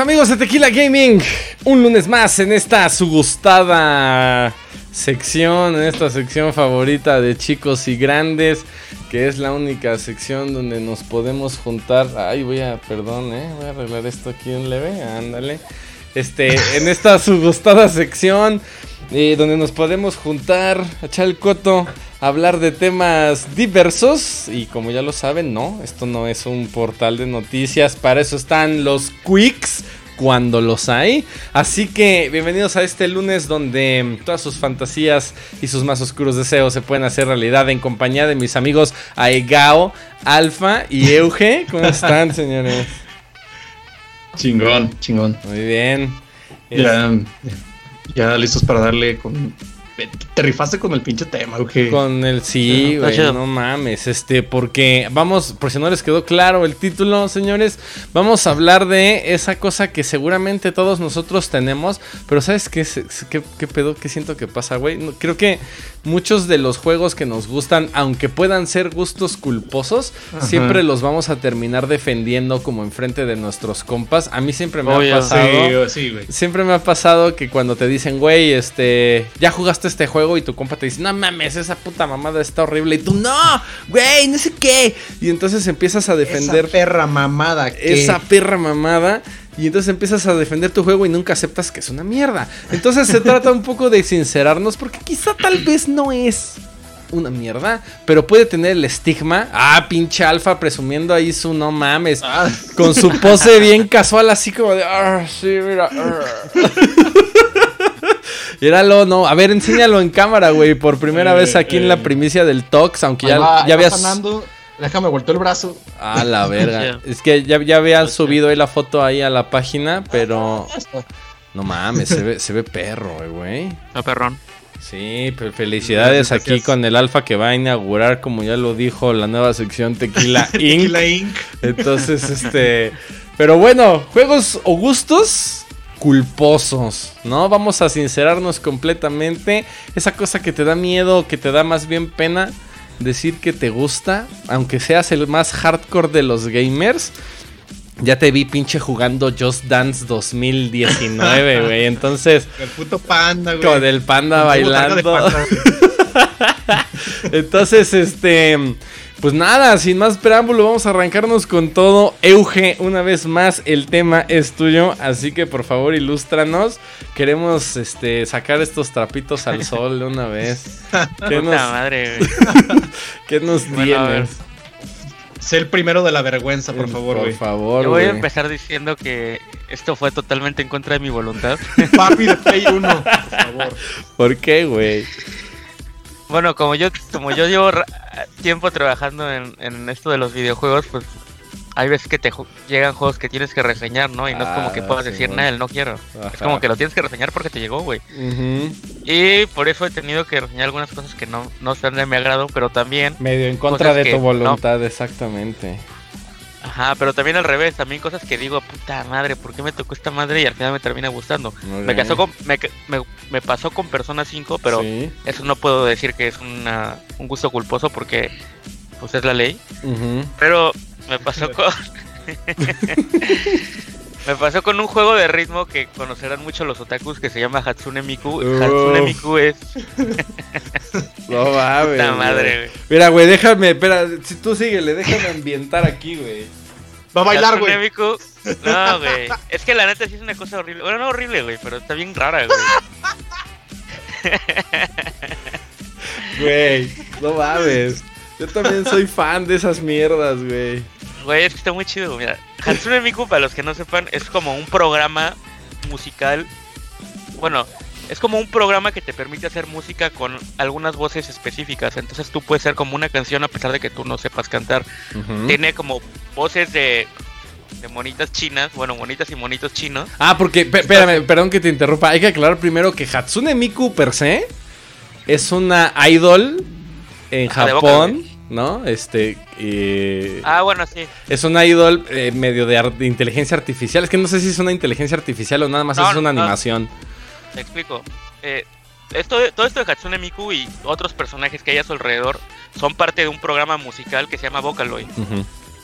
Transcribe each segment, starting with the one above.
amigos de Tequila Gaming, un lunes más en esta su sección, en esta sección favorita de chicos y grandes, que es la única sección donde nos podemos juntar. Ay, voy a, perdón, eh, voy a arreglar esto aquí en leve, ándale. Este, en esta su gustada sección, eh, donde nos podemos juntar, echar el coto, hablar de temas diversos. Y como ya lo saben, no, esto no es un portal de noticias, para eso están los quicks cuando los hay. Así que bienvenidos a este lunes donde todas sus fantasías y sus más oscuros deseos se pueden hacer realidad en compañía de mis amigos Aegao, Alfa y Euge. ¿Cómo están, señores? Chingón, chingón. Muy bien. Ya, ya listos para darle con te rifaste con el pinche tema, güey. Con el sí, güey. No mames. Este, porque vamos, por si no les quedó claro el título, señores, vamos a hablar de esa cosa que seguramente todos nosotros tenemos. Pero ¿sabes qué, qué, qué pedo? ¿Qué siento que pasa, güey? creo que muchos de los juegos que nos gustan, aunque puedan ser gustos culposos, siempre los vamos a terminar defendiendo como enfrente de nuestros compas. A mí siempre me ha pasado. Sí, sí, siempre me ha pasado que cuando te dicen, güey, este, ya jugaste este juego y tu compa te dice, no mames, esa puta mamada está horrible. Y tú, no, güey, no sé qué. Y entonces empiezas a defender. Esa perra mamada. Esa perra mamada. Y entonces empiezas a defender tu juego y nunca aceptas que es una mierda. Entonces se trata un poco de sincerarnos porque quizá tal vez no es una mierda, pero puede tener el estigma. Ah, pinche alfa presumiendo ahí su no mames. Ah. Con su pose bien casual, así como de. Ah, sí, mira. Míralo, no. A ver, enséñalo en cámara, güey. Por primera vez aquí en la primicia del Tox, aunque ya, ya habías. Déjame vuelto el brazo. Ah, la verga. es que ya, ya habían subido ahí la foto ahí a la página, pero. No mames, se ve, se ve perro, güey. A perrón. Sí, felicidades aquí con el Alfa que va a inaugurar, como ya lo dijo, la nueva sección Tequila Inc. Tequila Inc. Entonces, este. Pero bueno, juegos o gustos culposos, ¿no? Vamos a sincerarnos completamente. Esa cosa que te da miedo, que te da más bien pena decir que te gusta, aunque seas el más hardcore de los gamers. Ya te vi pinche jugando Just Dance 2019, güey. Entonces. El puto panda, güey. Con el panda bailando. Entonces, este. Pues nada, sin más preámbulo, vamos a arrancarnos con todo. Euge, una vez más, el tema es tuyo, así que por favor ilústranos. Queremos este, sacar estos trapitos al sol de una vez. ¿Qué nos, madre, ¿Qué nos tienes? Sé el primero de la vergüenza, por favor, Por favor, Yo voy a empezar diciendo que esto fue totalmente en contra de mi voluntad. Papi de Play 1, por favor. ¿Por qué, güey? Bueno, como yo, como yo llevo tiempo trabajando en, esto de los videojuegos, pues hay veces que te llegan juegos que tienes que reseñar, ¿no? Y no es como que ah, puedas decir, nada, no quiero. Es como que lo tienes que reseñar porque te llegó, güey. Y por eso he tenido que reseñar algunas cosas que no, no sean de mi agrado, pero también... Medio en contra de tu voluntad, exactamente. Ajá, pero también al revés, también cosas que digo, puta madre, ¿por qué me tocó esta madre? Y al final me termina gustando. Me, casó con, me, me, pasó con Persona 5, pero eso no puedo decir que es una, un gusto culposo porque pues es la ley. Pero me pasó con... Me pasó con un juego de ritmo que conocerán mucho los otakus que se llama Hatsune Miku. Hatsune Miku es. no mames. La madre, güey. Mira, güey, déjame, espera, si tú síguele, déjame ambientar aquí, güey. Va a bailar, güey. Miku. No, güey. Es que la neta sí es una cosa horrible. Bueno, no horrible, güey, pero está bien rara, güey. Güey, no mames. Yo también soy fan de esas mierdas, güey. Güey, es que está muy chido, mira. Hatsune Miku, para los que no sepan, es como un programa musical. Bueno, es como un programa que te permite hacer música con algunas voces específicas. Entonces tú puedes ser como una canción a pesar de que tú no sepas cantar. Tiene como voces de, de monitas chinas, bueno, monitas y monitos chinos. Ah, porque, espérame, perdón que te interrumpa. Hay que aclarar primero que Hatsune Miku per se es una idol en ah, Japón. ¿no? Este. ah, bueno, sí. Es un idol eh, medio de, inteligencia artificial. Es que no sé si es una inteligencia artificial o nada más es una animación. Te explico. Eh, esto, todo esto de Hatsune Miku y otros personajes que hay a su alrededor son parte de un programa musical que se llama Vocaloid.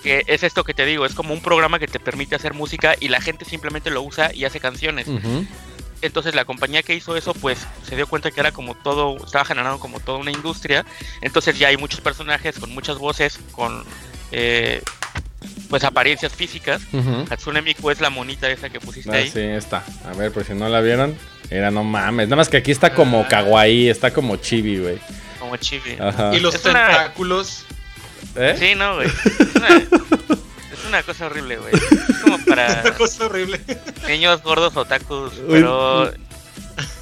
que es esto que te digo, es como un programa que te permite hacer música y la gente simplemente lo usa y hace canciones. Entonces la compañía que hizo eso, pues se dio cuenta que era como todo, estaba generando como toda una industria. Entonces ya hay muchos personajes con muchas voces, con eh, pues apariencias físicas. Ujú. Hatsune Miku es la monita esa que pusiste Ah, ahí. sí, está. A ver, por si no la vieron. Era no mames. Nada más que aquí está como Ah. kawaii, está como chibi, güey. Como chibi. Ajá. Y los Es una- tentáculos. ¿Eh? Sí, no, güey. Es una, es una cosa horrible, güey. Es como para Una cosa horrible. niños gordos otakus, Uy, pero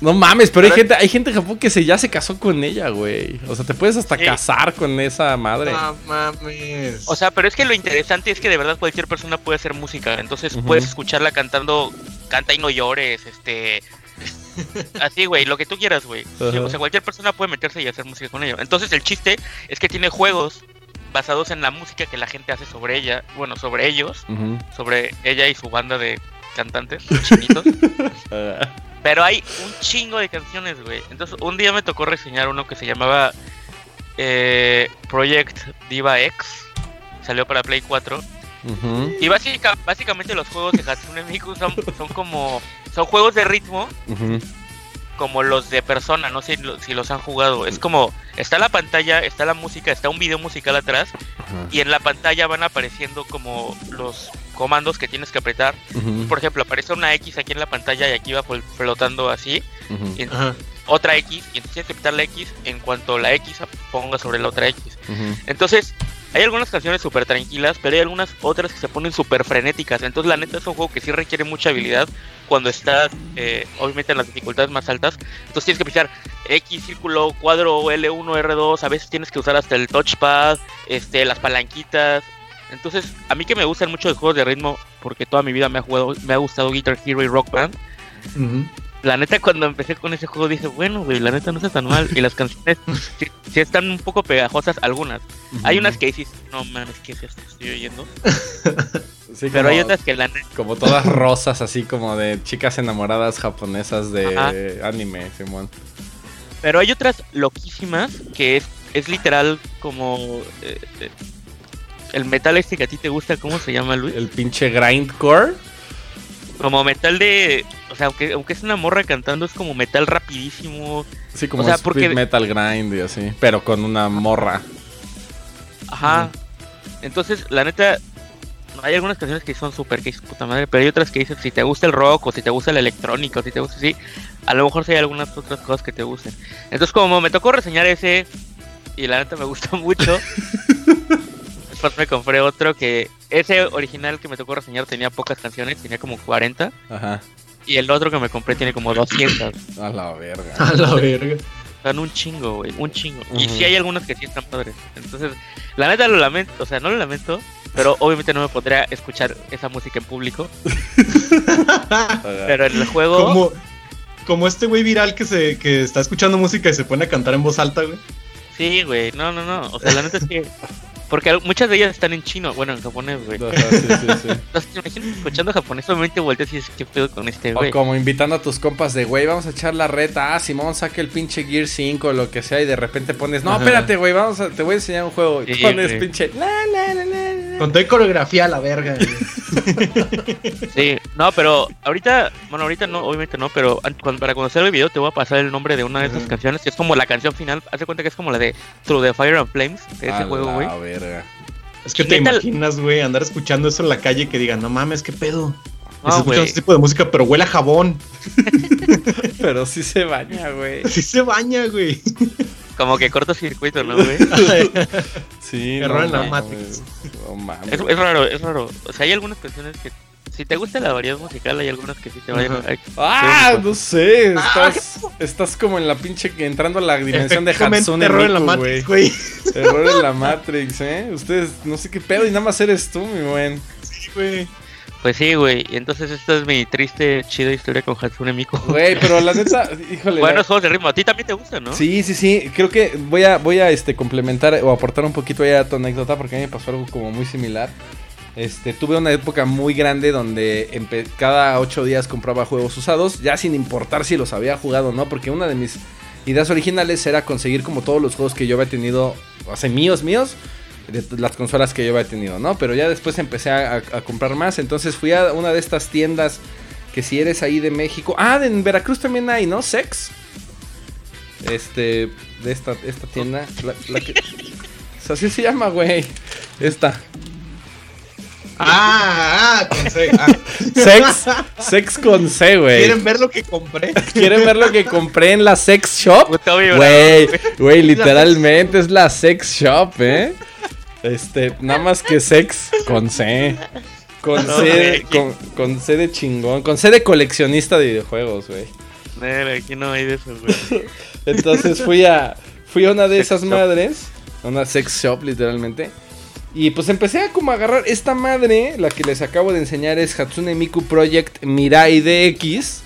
No mames, pero hay Pero- gente, hay gente en Japón que se ya se casó con ella, güey. O sea, te puedes hasta Sí. casar con esa madre. No mames. O sea, pero es que lo interesante es que de verdad cualquier persona puede hacer música. Entonces puedes escucharla cantando, canta y no llores, este. Así, güey, lo que tú quieras, güey. O sea, cualquier persona puede meterse y hacer música con ello. Entonces el chiste es que tiene juegos basados en la música que la gente hace sobre ella, bueno, sobre ellos, sobre ella y su banda de cantantes, chinitos. Pero hay un chingo de canciones, güey. Entonces, un día me tocó reseñar uno que se llamaba eh, Project Diva X. Salió para Play 4. ujú, Y básica- básicamente los juegos de Hatsune Miku son, son como... Son juegos de ritmo ujú. Como los de Persona. No sé lo- si los han jugado. Es como... Está la pantalla, está la música, está un video musical atrás. Ajá. Y en la pantalla van apareciendo como los comandos que tienes que apretar. Por ejemplo, aparece una X aquí en la pantalla y aquí va flotando así. Y otra X y entonces tienes que apretar la X en cuanto la X ponga sobre la otra X. Entonces, hay algunas canciones súper tranquilas, pero hay algunas otras que se ponen súper frenéticas. Entonces, la neta es un juego que sí requiere mucha habilidad cuando estás, eh, obviamente, en las dificultades más altas. Entonces, tienes que pisar X, círculo, cuadro, L1, R2. A veces tienes que usar hasta el touchpad, este, las palanquitas. Entonces, a mí que me gustan mucho los juegos de ritmo, porque toda mi vida me ha, jugado, me ha gustado Guitar Hero y Rock Band. Ujú. La neta, cuando empecé con ese juego dije, bueno, güey, la neta no está tan mal. Y las canciones sí, sí están un poco pegajosas, algunas. Hay unas que dices, no mames, ¿qué es esto? Estoy oyendo. Sí, Pero como- hay otras que la neta. Como todas rosas, así como de chicas enamoradas japonesas de Ajá. anime, Simón. Pero hay otras loquísimas que es, es literal como. eh, eh, el metal este que a ti te gusta, ¿cómo se llama, Luis? El pinche grindcore. Como metal de. O sea, aunque, aunque es una morra cantando, es como metal rapidísimo. Sí, como O sea, porque- metal grind y así. Pero con una morra. Ajá. Entonces, la neta, hay algunas canciones que son súper que puta madre, pero hay otras que dices, si te gusta el rock o si te gusta la electrónica o si te gusta así, a lo mejor sí hay algunas otras cosas que te gusten. Entonces, como me tocó reseñar ese y la neta me gustó mucho, después me compré otro que ese original que me tocó reseñar tenía pocas canciones, tenía como 40, Ajá. y el otro que me compré tiene como 200. A la verga. A la verga. Están un chingo, güey, un chingo. Y sí hay algunos que sí están padres. Entonces, la neta lo lamento, o sea, no lo lamento, pero obviamente no me podría escuchar esa música en público. Pero en el juego, Como, como este güey viral que se que está escuchando música y se pone a cantar en voz alta, güey. sí, güey, no, no, no. O sea, la neta es que. Porque muchas de ellas están en chino, bueno, en japonés, güey. Ajá, sí, sí, sí. Entonces, te imaginas escuchando japonés, obviamente volteas y dices, ¿qué pedo con este O güey? como invitando a tus compas de, güey, vamos a echar la reta. Ah, Simón, saque el pinche Gear 5 o lo que sea. Y de repente pones, no, Ajá. espérate, güey, vamos a, te voy a enseñar un juego. Y Sí, pones pinche, la, la, la, la, la. Con toda coreografía a la verga. güey. Sí, no, pero ahorita, bueno, ahorita no, obviamente no, pero para conocer el video te voy a pasar el nombre de una de esas canciones, que es como la canción final, hace cuenta que es como la de Through the Fire and Flames, de ese A juego, güey. Es que ¿Y te imaginas, güey, andar escuchando eso en la calle y que digan, no mames, qué pedo. No, se escucha güey. ese tipo de música, pero huele a jabón. Pero sí se baña, güey. Sí se baña, güey. Como que cortocircuito, ¿no, güey? Sí, Error en la. Matrix. No mames. Es, es raro, es raro. O sea, hay algunas canciones que, si te gusta la variedad musical, hay algunas que sí te vayan. Ah, no sé. Estás, estás como en la pinche que entrando a la dimensión de Hatsune error en la. Matrix, güey. Error en la Matrix, ¿eh? Ustedes, no sé qué pedo y nada más eres tú, mi buen. Sí, güey. Pues sí, güey. Y entonces esta es mi triste, chida historia con Hatsune Miku. Güey, pero la neta, híjole. la- Buenos juegos de ritmo. A ti también te gustan, ¿no? Sí, sí, sí. Creo que voy a, voy a este, complementar o aportar un poquito ahí a tu anécdota porque a mí me pasó algo como muy similar. Este, tuve una época muy grande donde cada ocho días compraba juegos usados, ya sin importar si los había jugado o no, porque una de mis ideas originales era conseguir como todos los juegos que yo había tenido, o sea, míos, míos, de las consolas que yo había tenido, ¿no? Pero ya después empecé a, comprar más. Entonces fui a una de estas tiendas que si eres ahí de México. Ah, en Veracruz también hay, ¿no? Sex. Este, de esta, esta tienda. La, que, así se llama, güey. Esta. Ah, ah, con C. Ah. Sex. Sex con C, güey. ¿Quieren ver lo que compré? ¿Quieren ver lo que compré en la sex shop? Güey, güey. literalmente es la sex shop, ¿eh? Este, nada más que sex con C. Con No, C, güey. con, con C de chingón, con C de coleccionista de videojuegos, güey. Aquí no hay de eso, güey. Entonces fui a, fui a una de Sex esas shop. madres, a una sex shop literalmente. Y pues empecé a como agarrar esta madre, la que les acabo de enseñar es Hatsune Miku Project Mirai DX.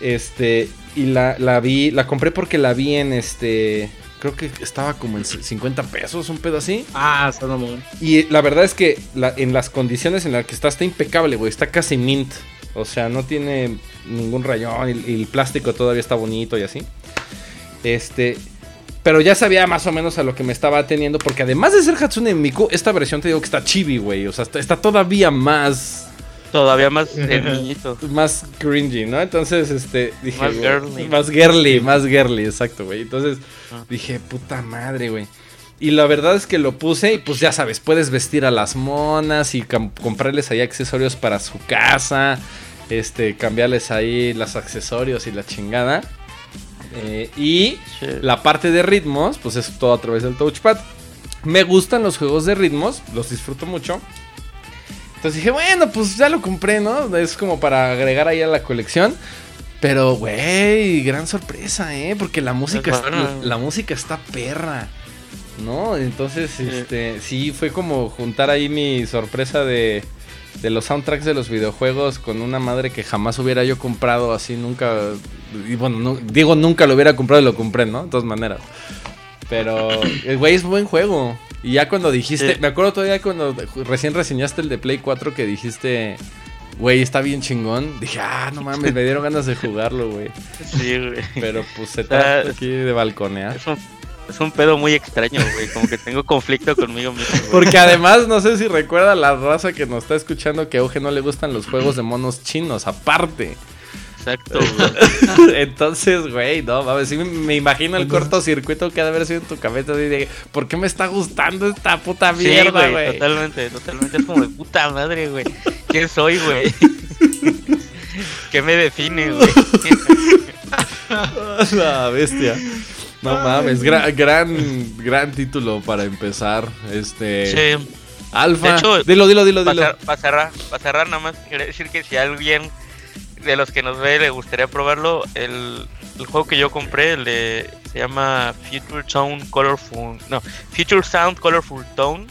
Este, y la, la vi, la compré porque la vi en este, creo que estaba como en 50 pesos, un pedo así. Ah, está mamón. Y la verdad es que la- en las condiciones en las que está, está impecable, güey. Está casi mint. O sea, no tiene ningún rayón. Y, y el plástico todavía está bonito y así. Este. Pero ya sabía más o menos a lo que me estaba teniendo. Porque además de ser Hatsune Miku, esta versión te digo que está chibi, güey. O sea, está, está todavía más. Todavía más el niñito. Más cringy, ¿no? Entonces, este. Dije. Más girly. Más girly, más girly, exacto, güey. Entonces, Ah. dije, puta madre, güey. Y la verdad es que lo puse y pues ya sabes, puedes vestir a las monas y comprarles ahí accesorios para su casa, este, cambiarles ahí los accesorios y la chingada. Eh, y Shit. la parte de ritmos, pues es todo a través del touchpad. Me gustan los juegos de ritmos, los disfruto mucho. Entonces dije, bueno, pues ya lo compré, ¿no? Es como para agregar ahí a la colección. Pero, güey, gran sorpresa, ¿eh? Porque la música, Es la, música está perra, ¿no? Entonces, este, sí, fue como juntar ahí mi sorpresa de, de los soundtracks de los videojuegos con una madre que jamás hubiera yo comprado así, nunca. Y bueno, no- digo, nunca lo hubiera comprado y lo compré, ¿no? De todas maneras. Pero, el güey es buen juego. Y ya cuando dijiste, Sí. me acuerdo todavía cuando recién reseñaste el de Play 4 que dijiste, güey, está bien chingón. Dije, ah, no mames, me dieron ganas de jugarlo, güey. Sí, güey. Pero pues se trata aquí de balconear. Es un, es un pedo muy extraño, güey. Como que tengo conflicto conmigo mismo. Porque además, no sé si recuerda la raza que nos está escuchando que a no le gustan los juegos de monos chinos, aparte. Exacto, güey. Entonces, güey, no, mames, sí me, imagino el cortocircuito que ha de haber sido en tu cabeza así de, ¿por qué me está gustando esta puta Sí, mierda, güey, güey? totalmente, totalmente. Es como de puta madre, güey. ¿Quién soy, güey? ¿Qué me define, güey? La bestia. No mames, gra- gran, gran título para empezar. Este. Sí, Alfa. De hecho, dilo, dilo, dilo, dilo. para cerrar, para cerrar, nada más quería decir que si alguien de los que nos ve le gustaría probarlo, el, el juego que yo compré el se llama Future Tone Colorful, no, Future Sound Colorful Tone.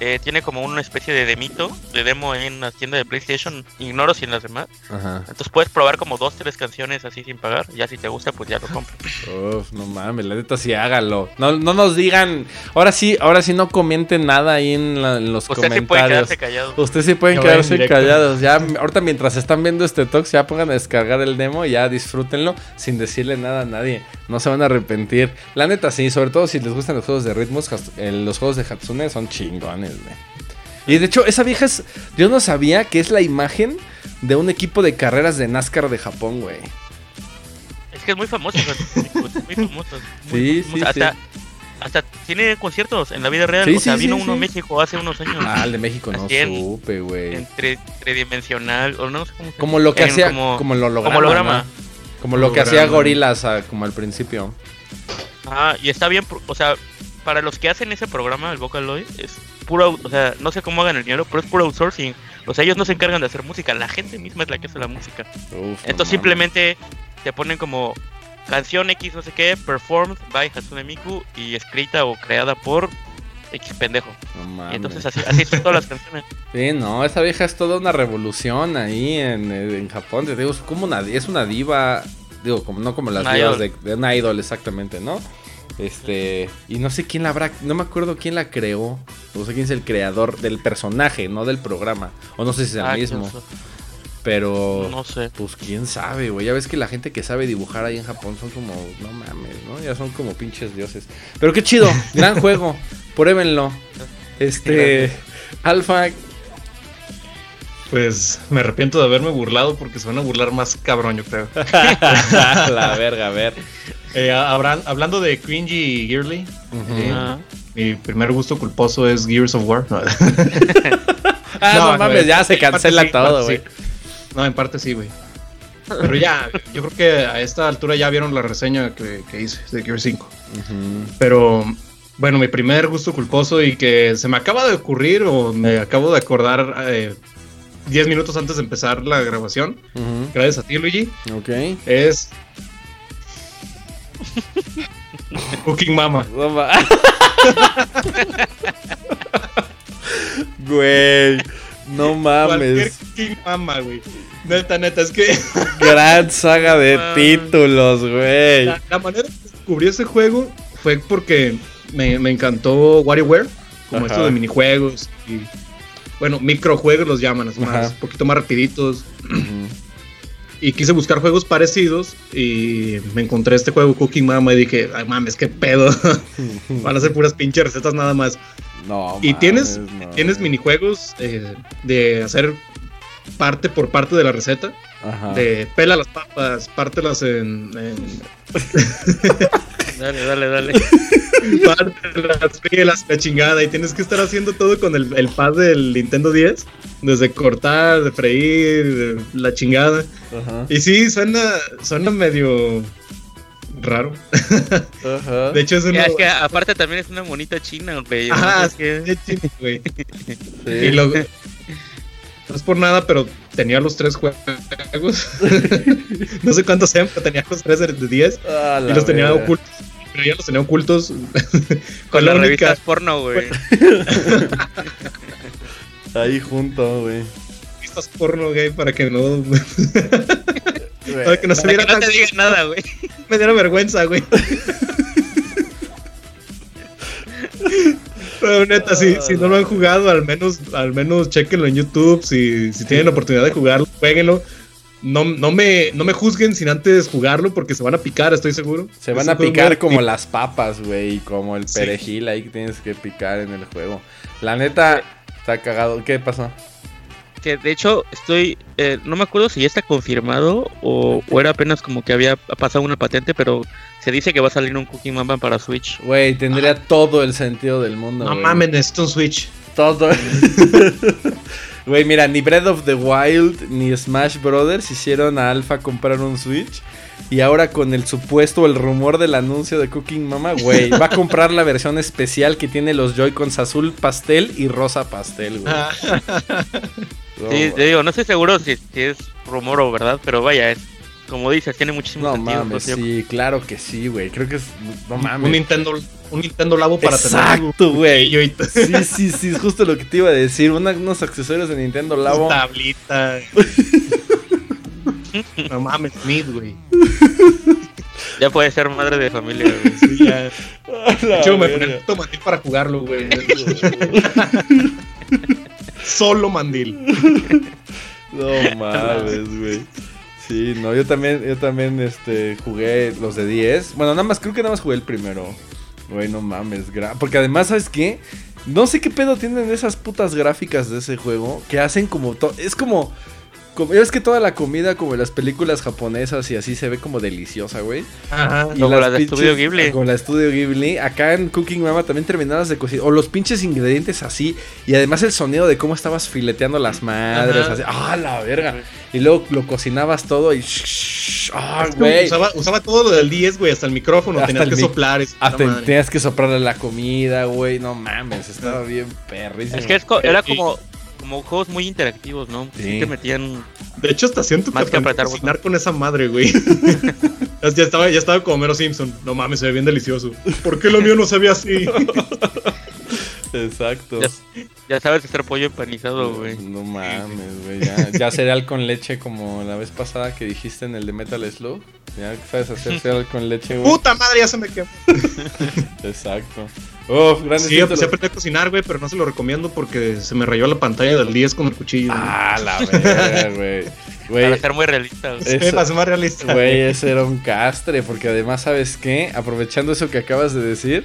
Eh, tiene como una especie de demito, de demo en la tienda de PlayStation, ignoro si en las demás. Ajá. Entonces puedes probar como dos, tres canciones así sin pagar. Ya si te gusta, pues ya lo compras. Uf, no mames, la neta sí hágalo. No, no nos digan. Ahora sí, ahora sí no comenten nada ahí en, la- en los Usted sí puede comentarios. quedarse callado. Ustedes sí pueden quedarse callados. Ya, ahorita mientras están viendo este talk, ya pongan a descargar el demo y ya disfrútenlo sin decirle nada a nadie. No se van a arrepentir. La neta sí, sobre todo si les gustan los juegos de ritmos, eh, los juegos de Hatsune son chingones, güey. Y de hecho, esa vieja es. Yo no sabía que es la imagen de un equipo de carreras de NASCAR de Japón, güey. Es que es muy famoso, güey. muy famoso. Sí, muy sí, famoso. hasta, hasta tiene conciertos en la vida real. Sí, o sea, sí, vino sí, uno a. México hace unos años. Ah, el de México no en- supe, güey. tridimensional, o no sé cómo se Como lo que en hacía. como- Como, el holograma. como holograma. ¿no? Como lo que hacía. Gorilas ah, como al principio. Ah, y está bien, o sea, para los que hacen ese programa, el Vocaloid, es puro, o sea, no sé cómo hagan el dinero, pero es puro outsourcing. O sea, ellos no se encargan de hacer música, la gente misma es la que hace la música. Uf, Entonces simplemente te ponen como canción X no sé qué, performed by Hatsune Miku y escrita o creada por X pendejo. No mames. Y entonces así, así son todas las canciones. Sí, no, esa vieja es toda una revolución ahí en, en Japón. Te digo, es como una, es una diva. Digo, como, no como las Una divas idol. de, de una idol, exactamente, ¿no? Este. Y no sé quién la habrá. No me acuerdo quién la creó. No sé quién es el creador del personaje, no del programa. O no sé si es el Ah, mismo. Pero. No sé. Pues quién sabe, güey. Ya ves que la gente que sabe dibujar ahí en Japón son como. No mames, ¿no? Ya son como pinches dioses. Pero qué chido. Gran juego. Pruébenlo. Este, Alfa, Pues me arrepiento de haberme burlado porque se van a burlar más cabrón, yo creo. la verga, a ver. Eh, habrán- hablando de cringy y Gearly, eh, mi primer gusto culposo es Gears of War. No, Ah, no, No, mames, ya se cancela sí, todo, güey. sí. No, en parte sí, güey. Pero ya, yo creo que a esta altura ya vieron la reseña que, que hice de Gear 5. Ujú. Pero bueno, mi primer gusto culposo y que se me acaba de ocurrir o me acabo de acordar eh, 10 minutos antes de empezar la grabación, gracias a ti, Luigi, Ok. es. Cooking Mama. Güey, no mames. Cooking Mama, güey. Neta, neta, es que Gran saga de Ah. títulos, güey. la, la manera que descubrí ese juego fue porque me, me encantó WarioWare, como Ajá. esto de minijuegos y. Bueno, microjuegos los llaman, es más, un poquito más rapiditos. Y quise buscar juegos parecidos y me encontré este juego Cooking Mama y dije, ay mames, qué pedo. Van a ser puras pinches recetas nada más. No, y mames, tienes, no. tienes minijuegos eh, de hacer parte por parte de la receta. Ajá. De pela las papas, pártelas en, en Dale, dale, dale. pártelas, fríelas, la chingada. Y tienes que estar haciendo todo con el, el pad del Nintendo 10. Desde cortar, de freír, de la chingada. Ajá. Y sí, suena, suena medio raro. Ajá. De hecho, es uno... Ya, es que aparte también es una monita china, güey. Ajá, Es que- es chino, güey. Sí. Y lo- No es por nada, pero tenía los tres juegos. no sé cuántos sean, pero tenía los tres de de 10 Ah, y los tenía ocultos. Pero ya los tenía ocultos Con con las la única revistas porno, güey. Ahí junto, güey. pistas porno gay para que no Güey. para que no se viera que no tan te diga nada, güey. me diera vergüenza, güey. Pero neta, si, si no lo han jugado, al menos, al menos chequenlo en YouTube. Si, si tienen la oportunidad de jugarlo, jueguenlo. No, no, me, no me juzguen sin antes jugarlo porque se van a picar, estoy seguro. Se van a picar muy- como las papas, güey, como el Sí. perejil ahí que tienes que picar en el juego. La neta, está cagado. ¿Qué pasó? Que de hecho estoy, eh, no me acuerdo si ya está confirmado o, o era apenas como que había pasado una patente, pero se dice que va a salir un Cooking Mama para Switch. Güey, tendría todo el sentido del mundo. No mames, necesito un Switch. Todo. Güey, mira, ni Breath of the Wild ni Smash Brothers hicieron a Alpha comprar un Switch. Y ahora con el supuesto, el rumor del anuncio de Cooking Mama, güey, va a comprar la versión especial que tiene los Joy-Cons azul pastel y rosa pastel, güey. Ah, No, Sí, te digo, no estoy seguro si, si es rumor o verdad, pero vaya, es como dices, tiene muchísimo no sentido. mames, sí, claro que sí, güey. Creo que es. No un mames. Nintendo, un Nintendo Labo para tener Exacto, güey. Sí, sí, sí, es justo lo que te iba a decir. Una- unos accesorios de Nintendo Labo. tablita. no mames, Mid, güey. Ya puede ser madre de familia, güey. Sí, ya. De La hecho, me ponen un mandil para jugarlo, güey. Solo mandil. No mames, güey. Sí, no, yo también, yo también, este, jugué los de 10. Bueno, nada más, creo que nada más jugué el primero. Güey, no mames, porque además, ¿sabes qué? No sé qué pedo tienen esas putas gráficas de ese juego que hacen como, es como, es que toda la comida como en las películas japonesas y así se ve como deliciosa, güey. Ajá. Y Como la de pinches- Estudio Ghibli. Como la de Estudio Ghibli. Acá en Cooking Mama también terminadas de cocinar. O los pinches ingredientes así. Y además el sonido de cómo estabas fileteando las madres. Ajá. Así. ¡Ah, la verga! Y luego lo cocinabas todo y. ¡Ah, güey! Usaba, usaba todo lo del 10, güey, hasta el micrófono. Hasta tenías el que soplar. y- Hasta madre. tenías que soplarle la comida, güey. No mames, estaba bien perrísimo. Es que es co- era como, como juegos muy interactivos, ¿no? Sí, Sí. te metían. De hecho, hasta siento que Más que apretar cocinar con esa madre, güey. ya, estaba, ya estaba como Mero Simpson. No mames, se ve bien delicioso. ¿Por qué lo mío no se ve así? Exacto. Ya, ya sabes hacer pollo empanizado, güey. No mames, güey. Ya, ya cereal con leche como la vez pasada que dijiste en el de Metal Slug. Ya sabes hacer cereal con leche, güey. Puta madre, ya se me quemó. Exacto. Uf, grandes Sí, títulos. empecé a aprender a cocinar, güey, pero no se lo recomiendo porque se me rayó la pantalla del 10 con el cuchillo. güey. Ah, la verga, güey. Para Güey, ser muy realista, güey. Eso- para ser más realista. güey, ese era un castre, porque además, ¿sabes qué? Aprovechando eso que acabas de decir,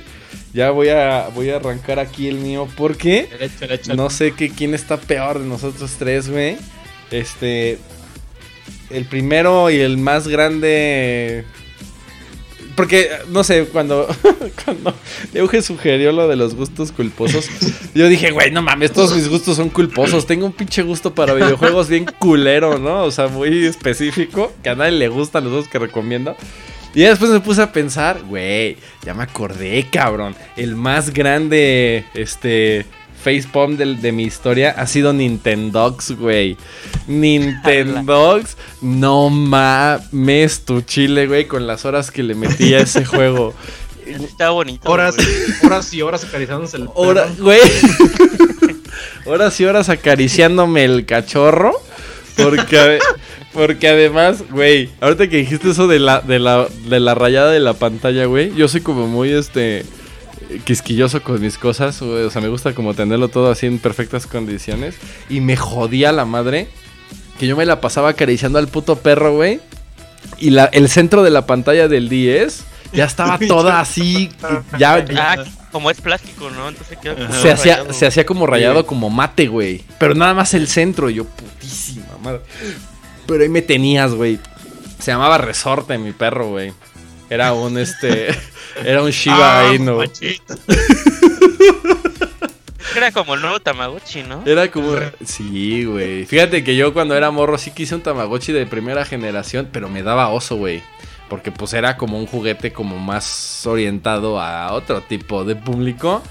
Ya voy a, voy a arrancar aquí el mío porque no sé que quién está peor de nosotros tres, güey. Este. El primero y el más grande. Porque, no sé, cuando, cuando Euge sugirió lo de los gustos culposos, yo dije, güey, no mames, todos mis gustos son culposos. Tengo un pinche gusto para videojuegos bien culero, ¿no? O sea, muy específico, que a nadie le gustan los dos que recomiendo. Y después me puse a pensar, güey, ya me acordé, cabrón. El más grande, este, facepalm del- de mi historia ha sido Nintendogs, güey. Nintendogs, no mames tu chile, güey, con las horas que le metí a ese juego. Está bonito. Horas, güey. horas y horas acariciándose el Hora, güey. horas y horas acariciándome el cachorro. Porque, porque además, güey, ahorita que dijiste eso de la, de la, de la rayada de la pantalla, güey, yo soy como muy, este, quisquilloso con mis cosas, güey, o sea, me gusta como tenerlo todo así en perfectas condiciones. Y me jodía la madre que yo me la pasaba acariciando al puto perro, güey. Y la, el centro de la pantalla del 10 ya estaba toda así, ya, Ah, como es plástico, ¿no? Entonces queda como se hacía, rayado. se hacía como rayado, como mate, güey. Pero nada más el centro. Y yo, putísima madre. Pero ahí me tenías, güey. Se llamaba Resorte, mi perro, güey. Era un, este... Era un Shiba Ah, Inu. Era como el nuevo Tamagotchi, ¿no? Era como... Sí, güey. Fíjate que yo cuando era morro sí quise un Tamagotchi de primera generación, pero me daba oso, güey. Porque pues era como un juguete como más orientado a otro tipo de público,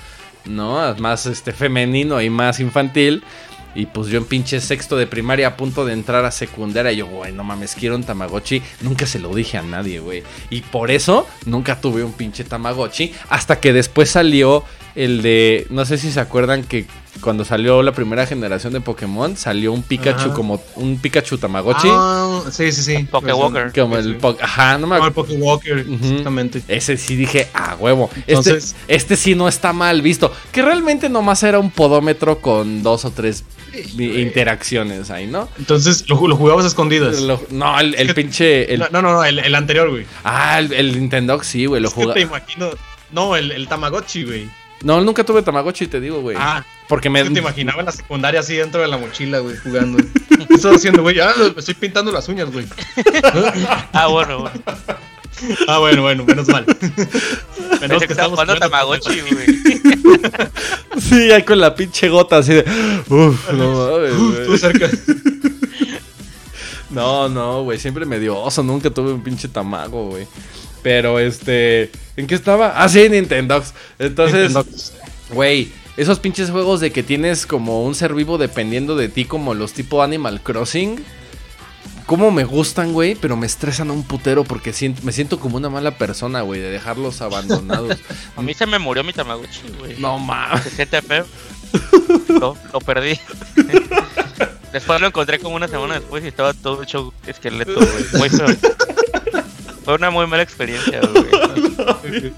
¿no? Más este femenino y más infantil. Y pues yo en pinche sexto de primaria a punto de entrar a secundaria, yo, güey, no mames, quiero un Tamagotchi. Nunca se lo dije a nadie, güey. Y por eso nunca tuve un pinche Tamagotchi. Hasta que después salió el de, no sé si se acuerdan que cuando salió la primera generación de Pokémon, salió un Pikachu Ajá. como un Pikachu Tamagotchi. Ah, sí, sí, sí. Pokewalker. como el Sí. po- Ajá, no me Como el acuerdo. Pokewalker, Ujú. exactamente. Ese sí dije, a huevo. Entonces- este, este sí no está mal visto. Que realmente nomás era un podómetro con dos o tres interacciones ahí, ¿no? Entonces lo, lo jugabas a escondidas. Lo- no, el, el pinche. el- No, no, no, el, el anterior, güey. ah, el, el Nintendo sí, güey, lo te jugaba. imagino. No, el, el Tamagotchi, güey. No, nunca tuve Tamagotchi, te digo, güey. Ah, porque me. te imaginaba en la secundaria así dentro de la mochila, güey, jugando. ¿Qué estás haciendo, güey? Ah, me estoy pintando las uñas, güey. Ah, bueno, bueno. Ah, bueno, bueno, menos mal. Menos que estaba jugando Tamagotchi, güey. Sí, ya con la pinche gota así de. Uf, no mames, güey. estuve cerca. No, no, güey, siempre me dio oso, nunca tuve un pinche tamago, güey. Pero este, ¿en qué estaba? Ah, sí, Nintendogs. Entonces, güey, esos pinches juegos de que tienes como un ser vivo dependiendo de ti, como los tipo Animal Crossing. Cómo me gustan, güey, pero me estresan un putero porque siento- me siento como una mala persona, güey, de dejarlos abandonados. A mí se me murió mi Tamagotchi, güey. no mames. Se siente feo. Lo, lo perdí. Después lo encontré como una semana después y estaba todo hecho esqueleto, güey. Muy feo. Fue una muy mala experiencia, güey.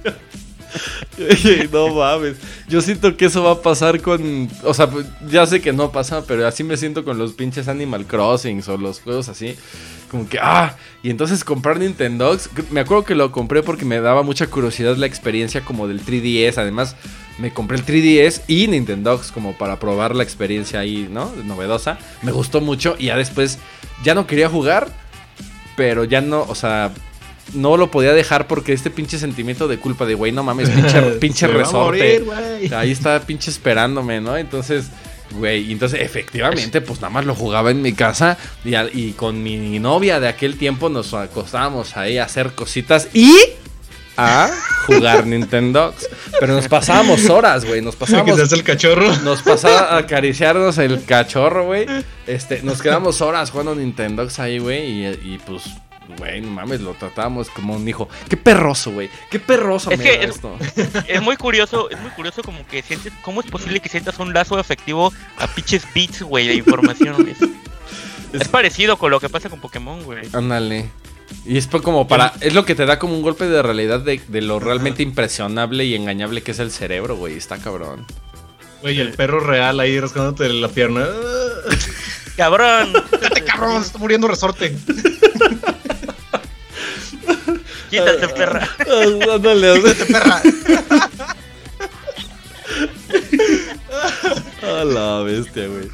no mames. Yo siento que eso va a pasar con. O sea, ya sé que no pasa, pero así me siento con los pinches Animal Crossings o los juegos así. Como que, ah, y entonces comprar Nintendogs. Me acuerdo que lo compré porque me daba mucha curiosidad la experiencia como del 3DS. Además, me compré el 3DS y Nintendogs como para probar la experiencia ahí, ¿no? Novedosa. Me gustó mucho y ya después ya no quería jugar, pero ya no, o sea, no lo podía dejar porque este pinche sentimiento de culpa de, güey, no mames, pinche, pinche resorte. morir. Ahí está pinche esperándome, ¿no? Entonces, güey, entonces efectivamente, pues nada más lo jugaba en mi casa y, y con mi novia de aquel tiempo nos acostábamos ahí a hacer cositas y a jugar Nintendo. Pero nos pasábamos horas, güey, nos pasábamos el cachorro. nos pasaba a acariciarnos el cachorro, güey. Este, nos quedamos horas jugando Nintendo ahí, güey. Y, y, pues, güey, no mames, lo tratábamos como un hijo. Qué perroso, güey. Qué perroso Es que es- esto. Es muy curioso, es muy curioso como que sientes, ¿cómo es posible que sientas un lazo afectivo a pinches bits, güey, de información? Es, Es- parecido con lo que pasa con Pokémon, güey. Ándale. Y es como para. Es lo que te da como un golpe de realidad de, de lo realmente impresionable y engañable que es el cerebro, güey. Está cabrón. Güey, el perro real ahí rascándote la pierna. Cabrón. ¡Este cabrón! Se está muriendo resorte. Quítate, ah, perra. Ah, ándale, Quítate, perra. A la bestia, güey.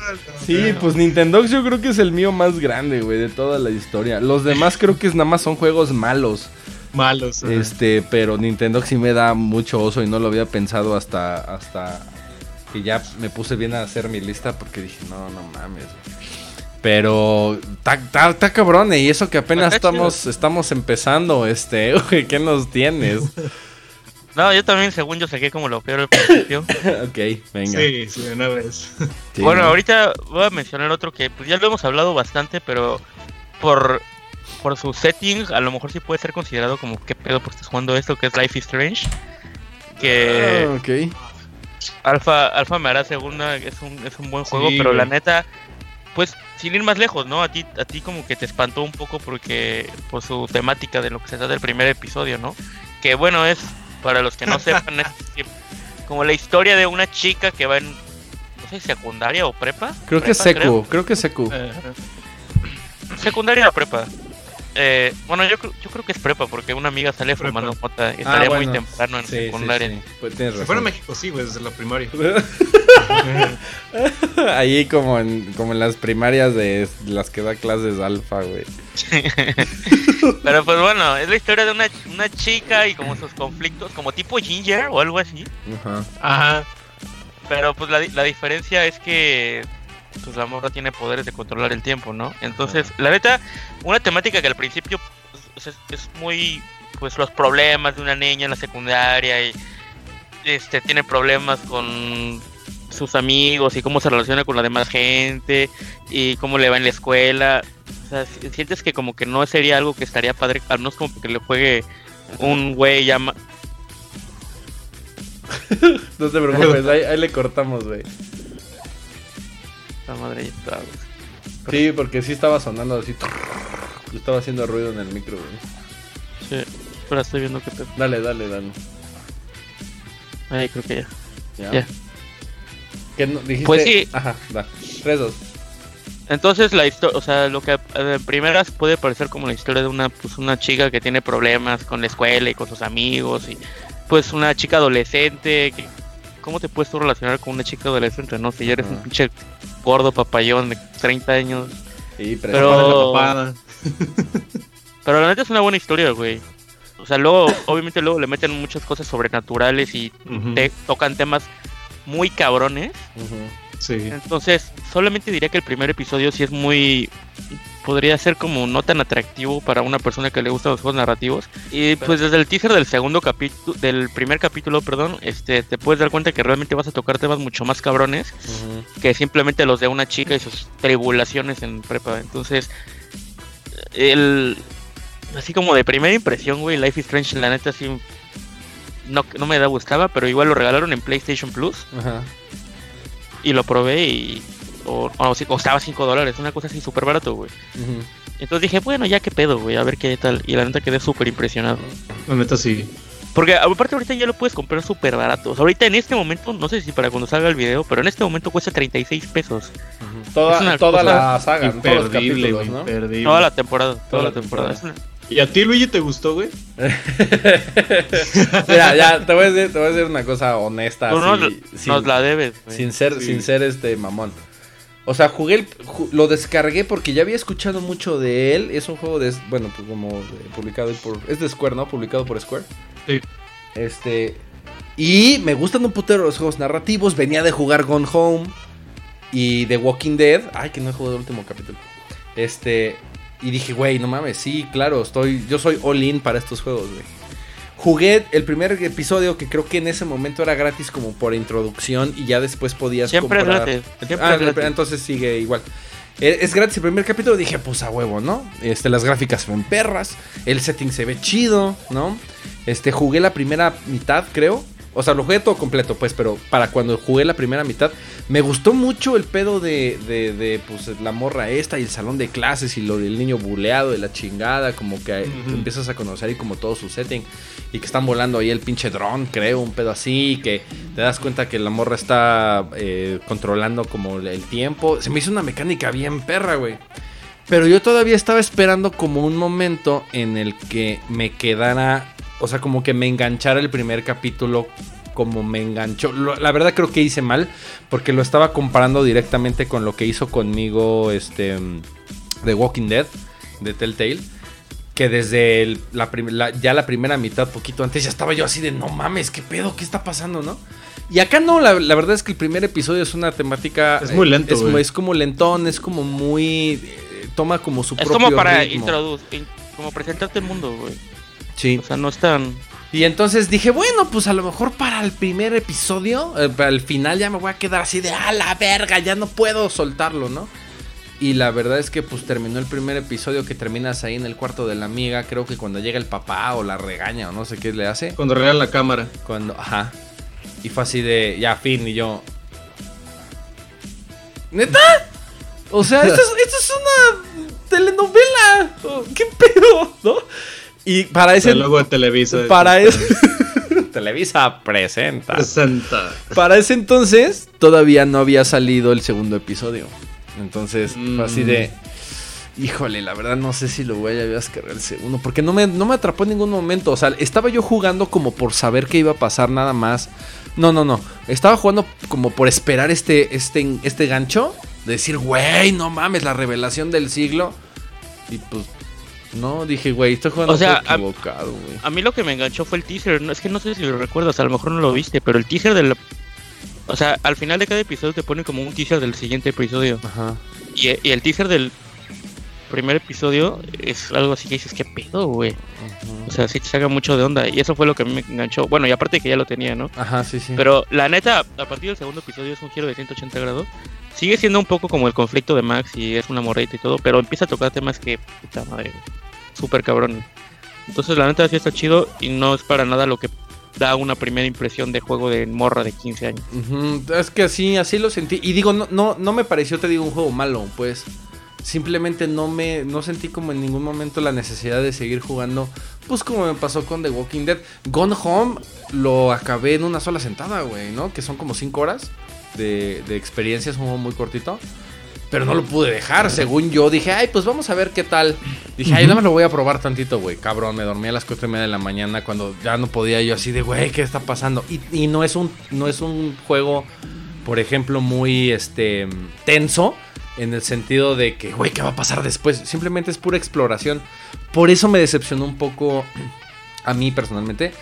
Sí, pues Nintendo yo creo que es el mío más grande, güey, de toda la historia. Los demás creo que es nada más son juegos malos. Malos. Ajá. Este, pero Nintendo sí me da mucho oso y no lo había pensado hasta hasta que ya me puse bien a hacer mi lista porque dije, "No, no mames." Güey. Pero está cabrón, y eso que apenas estamos, estamos empezando, este, ¿qué nos tienes? No, yo también, según yo, saqué como lo peor al principio. ok, venga. Sí, sí, una vez. Sí, bueno, ¿no? ahorita voy a mencionar otro que pues ya lo hemos hablado bastante, pero por, por su setting, a lo mejor sí puede ser considerado como qué pedo porque estás jugando esto, que es Life is Strange. Que Ah, ok. Alpha, Alpha me hará segunda, es un, es un buen juego, Sí, pero la neta, pues sin ir más lejos, ¿no? A ti, a ti como que te espantó un poco porque por su temática de lo que se trata del primer episodio, ¿no? Que bueno, es, para los que no sepan, es que- como la historia de una chica que va en, no sé, secundaria o prepa. Creo que es Prepa, creo. Secu, creo que es Secu. Eh, Secundaria o prepa. Eh, bueno, yo, creo- yo creo que es prepa porque una amiga sale Prepa. fumando mota y estaría muy Ah, bueno. temprano en Sí, secundaria. sí. Pues Se fueron a. México, sí, güey, desde la primaria. Ahí como en, como en las primarias de las que da clases alfa, güey. Pero pues bueno, es la historia de una, una chica y como sus conflictos, como tipo Ginger o algo así. Ajá. Ajá. Pero pues la, la diferencia es que pues la morra tiene poderes de controlar el tiempo, ¿no? Entonces, la neta, una temática que al principio pues, es, es muy pues los problemas de una niña en la secundaria y este tiene problemas con sus amigos y cómo se relaciona con la demás gente y cómo le va en la escuela. O sea, si- sientes que como que no sería algo que estaría padre, al menos como que le juegue un güey llama No te preocupes, ahí, ahí le cortamos, güey. la madre ya está, güey. Sí, porque sí estaba sonando así. Estaba haciendo ruido en el micro, güey. Sí, pero estoy viendo que te... Dale, dale, dale. Ahí creo que ya. Ya. Ya. ¿Qué no- dijiste? Pues sí. Ajá, da. 3, 2. Entonces la historia, o sea, lo que eh, de primeras puede parecer como la historia de una pues una chica que tiene problemas con la escuela y con sus amigos y pues una chica adolescente que ¿cómo te puedes tú relacionar con una chica adolescente, no? Si ya eres un pinche gordo papayón de 30 años. Sí, Pero- pero... La. Pero la neta es una buena historia, güey. O sea, luego obviamente luego le meten muchas cosas sobrenaturales y te tocan temas muy cabrones. Sí. Entonces, solamente diría que el primer episodio sí es muy. Podría ser como no tan atractivo para una persona que le gustan los juegos narrativos. Y pues desde el teaser del segundo capítulo, del primer capítulo, perdón, este, te puedes dar cuenta que realmente vas a tocar temas mucho más cabrones que simplemente los de una chica y sus tribulaciones en prepa. Entonces, el. Así como de primera impresión, güey, Life is Strange, la neta sí. No, no me da gustaba, pero igual lo regalaron en PlayStation Plus Ajá. y lo probé y o, o si- costaba 5 dólares, una cosa así súper barato, güey. Entonces dije, bueno, ya qué pedo, güey, a ver qué tal. Y la neta quedé súper impresionado. La neta sí. Porque aparte ahorita ya lo puedes comprar súper barato. O sea, ahorita en este momento, no sé si para cuando salga el video, pero en este momento cuesta 36 pesos. Toda, Es una toda cosa la saga, todos los capítulos, güey. ¿no? Imperdible. Toda la temporada, toda, Toda la la temporada. temporada. ¿Y a ti, Luigi, te gustó, güey? Mira, ya te voy a decir, te voy a decir una cosa honesta. Tú sin, nos la debes, güey. sin ser, Sí. sin ser este mamón. O sea, jugué, el- ju- lo descargué porque ya había escuchado mucho de él. Es un juego de, bueno, pues como de- publicado por, es de Square, ¿no? Publicado por Square. Sí. Este, y me gustan un putero los juegos narrativos. Venía de jugar Gone Home y The Walking Dead. Ay, que no he jugado el último capítulo. Este, y dije, güey, no mames, sí, claro, estoy, yo soy all in para estos juegos, güey. Jugué el primer episodio que creo que en ese momento era gratis como por introducción y ya después podías Siempre es comprar. gratis. Siempre Ah, es gratis. entonces sigue igual. Eh, Es gratis el primer capítulo, dije, pues a huevo, ¿no? Este, las gráficas ven perras, el setting se ve chido, ¿no? Este, jugué la primera mitad, creo. O sea, lo jugué todo completo, pues, pero para cuando jugué la primera mitad, me gustó mucho el pedo de, de, de, pues, la morra esta y el salón de clases y lo del niño buleado de la chingada, como que empiezas a conocer y como todo su setting. Y que están volando ahí el pinche dron, creo, un pedo así, que te das cuenta que la morra está eh, controlando como el tiempo. Se me hizo una mecánica bien perra, güey. Pero yo todavía estaba esperando como un momento en el que me quedara, o sea, como que me enganchara el primer capítulo como me enganchó. Lo- la verdad creo que hice mal porque lo estaba comparando directamente con lo que hizo conmigo este The Walking Dead de Telltale. Que desde el- la, ya la primera mitad, poquito antes, ya estaba yo así de no mames, qué pedo, qué está pasando, ¿no? Y acá no, la, la verdad es que el primer episodio es una temática. Es muy lento, Es, es como lentón, es como muy. eh, toma como su Es propio como para introducir, como presentarte el mundo, güey. Sí. O sea, no es tan... Y entonces dije, bueno, pues a lo mejor para el primer episodio, eh, para el final ya me voy a quedar así de, a la verga, ya no puedo soltarlo, ¿no? Y la verdad es que pues terminó el primer episodio que terminas ahí en el cuarto de la amiga, creo que cuando llega el papá o la regaña o no sé qué le hace. Cuando regalan la cámara. Cuando, ajá. Y fue así de, ya, fin, y yo... ¿Neta? O sea, esto es, esto es una telenovela. ¿Qué pedo? ¿No? Y para ese... El logo de Televisa. Para ese... Televisa presenta. Presenta. Para ese entonces todavía no había salido el segundo episodio. Entonces fue así de... Híjole, la verdad no sé si lo voy a descargar el segundo. Porque no me, no me atrapó en ningún momento. O sea, estaba yo jugando como por saber qué iba a pasar nada más. No, no, no. Estaba jugando como por esperar este, este, este gancho. De decir, güey, no mames, la revelación del siglo. Y pues, no, dije, güey, estoy jugando O sea, a- equivocado, güey. A mí lo que me enganchó fue el teaser. No, es que no sé si lo recuerdas, a lo mejor no lo viste, pero el teaser del... O sea, al final de cada episodio te pone como un teaser del siguiente episodio. Ajá. Y, y el teaser del primer episodio es algo así que dices, ¿qué pedo, güey? O sea, sí te saca mucho de onda. Y eso fue lo que a mí me enganchó. Bueno, y aparte que ya lo tenía, ¿no? Ajá, sí, sí. Pero la neta, a partir del segundo episodio es un giro de 180 grados. Sigue siendo un poco como el conflicto de Max y es una morrita y todo, pero empieza a tocar temas que, puta madre, súper cabrón. Entonces la neta sí está chido y no es para nada lo que da una primera impresión de juego de morra de 15 años. Es que así, así lo sentí. Y digo, no, no, no me pareció, te digo, un juego malo, pues. Simplemente no me, no sentí como en ningún momento la necesidad de seguir jugando. Pues como me pasó con The Walking Dead. Gone Home lo acabé en una sola sentada, güey, ¿no? Que son como 5 horas de, de experiencia, es un juego muy cortito. Pero no lo pude dejar, según yo. Dije, ay, pues vamos a ver qué tal. Dije, ay, nada más lo voy a probar tantito, güey. Cabrón, me dormí a las cuatro y media de la mañana cuando ya no podía yo así de, güey, ¿qué está pasando? Y, y no, es un, no es un juego, por ejemplo, muy este tenso. En el sentido de que, güey, ¿qué va a pasar después? Simplemente es pura exploración. Por eso me decepcionó un poco a mí personalmente.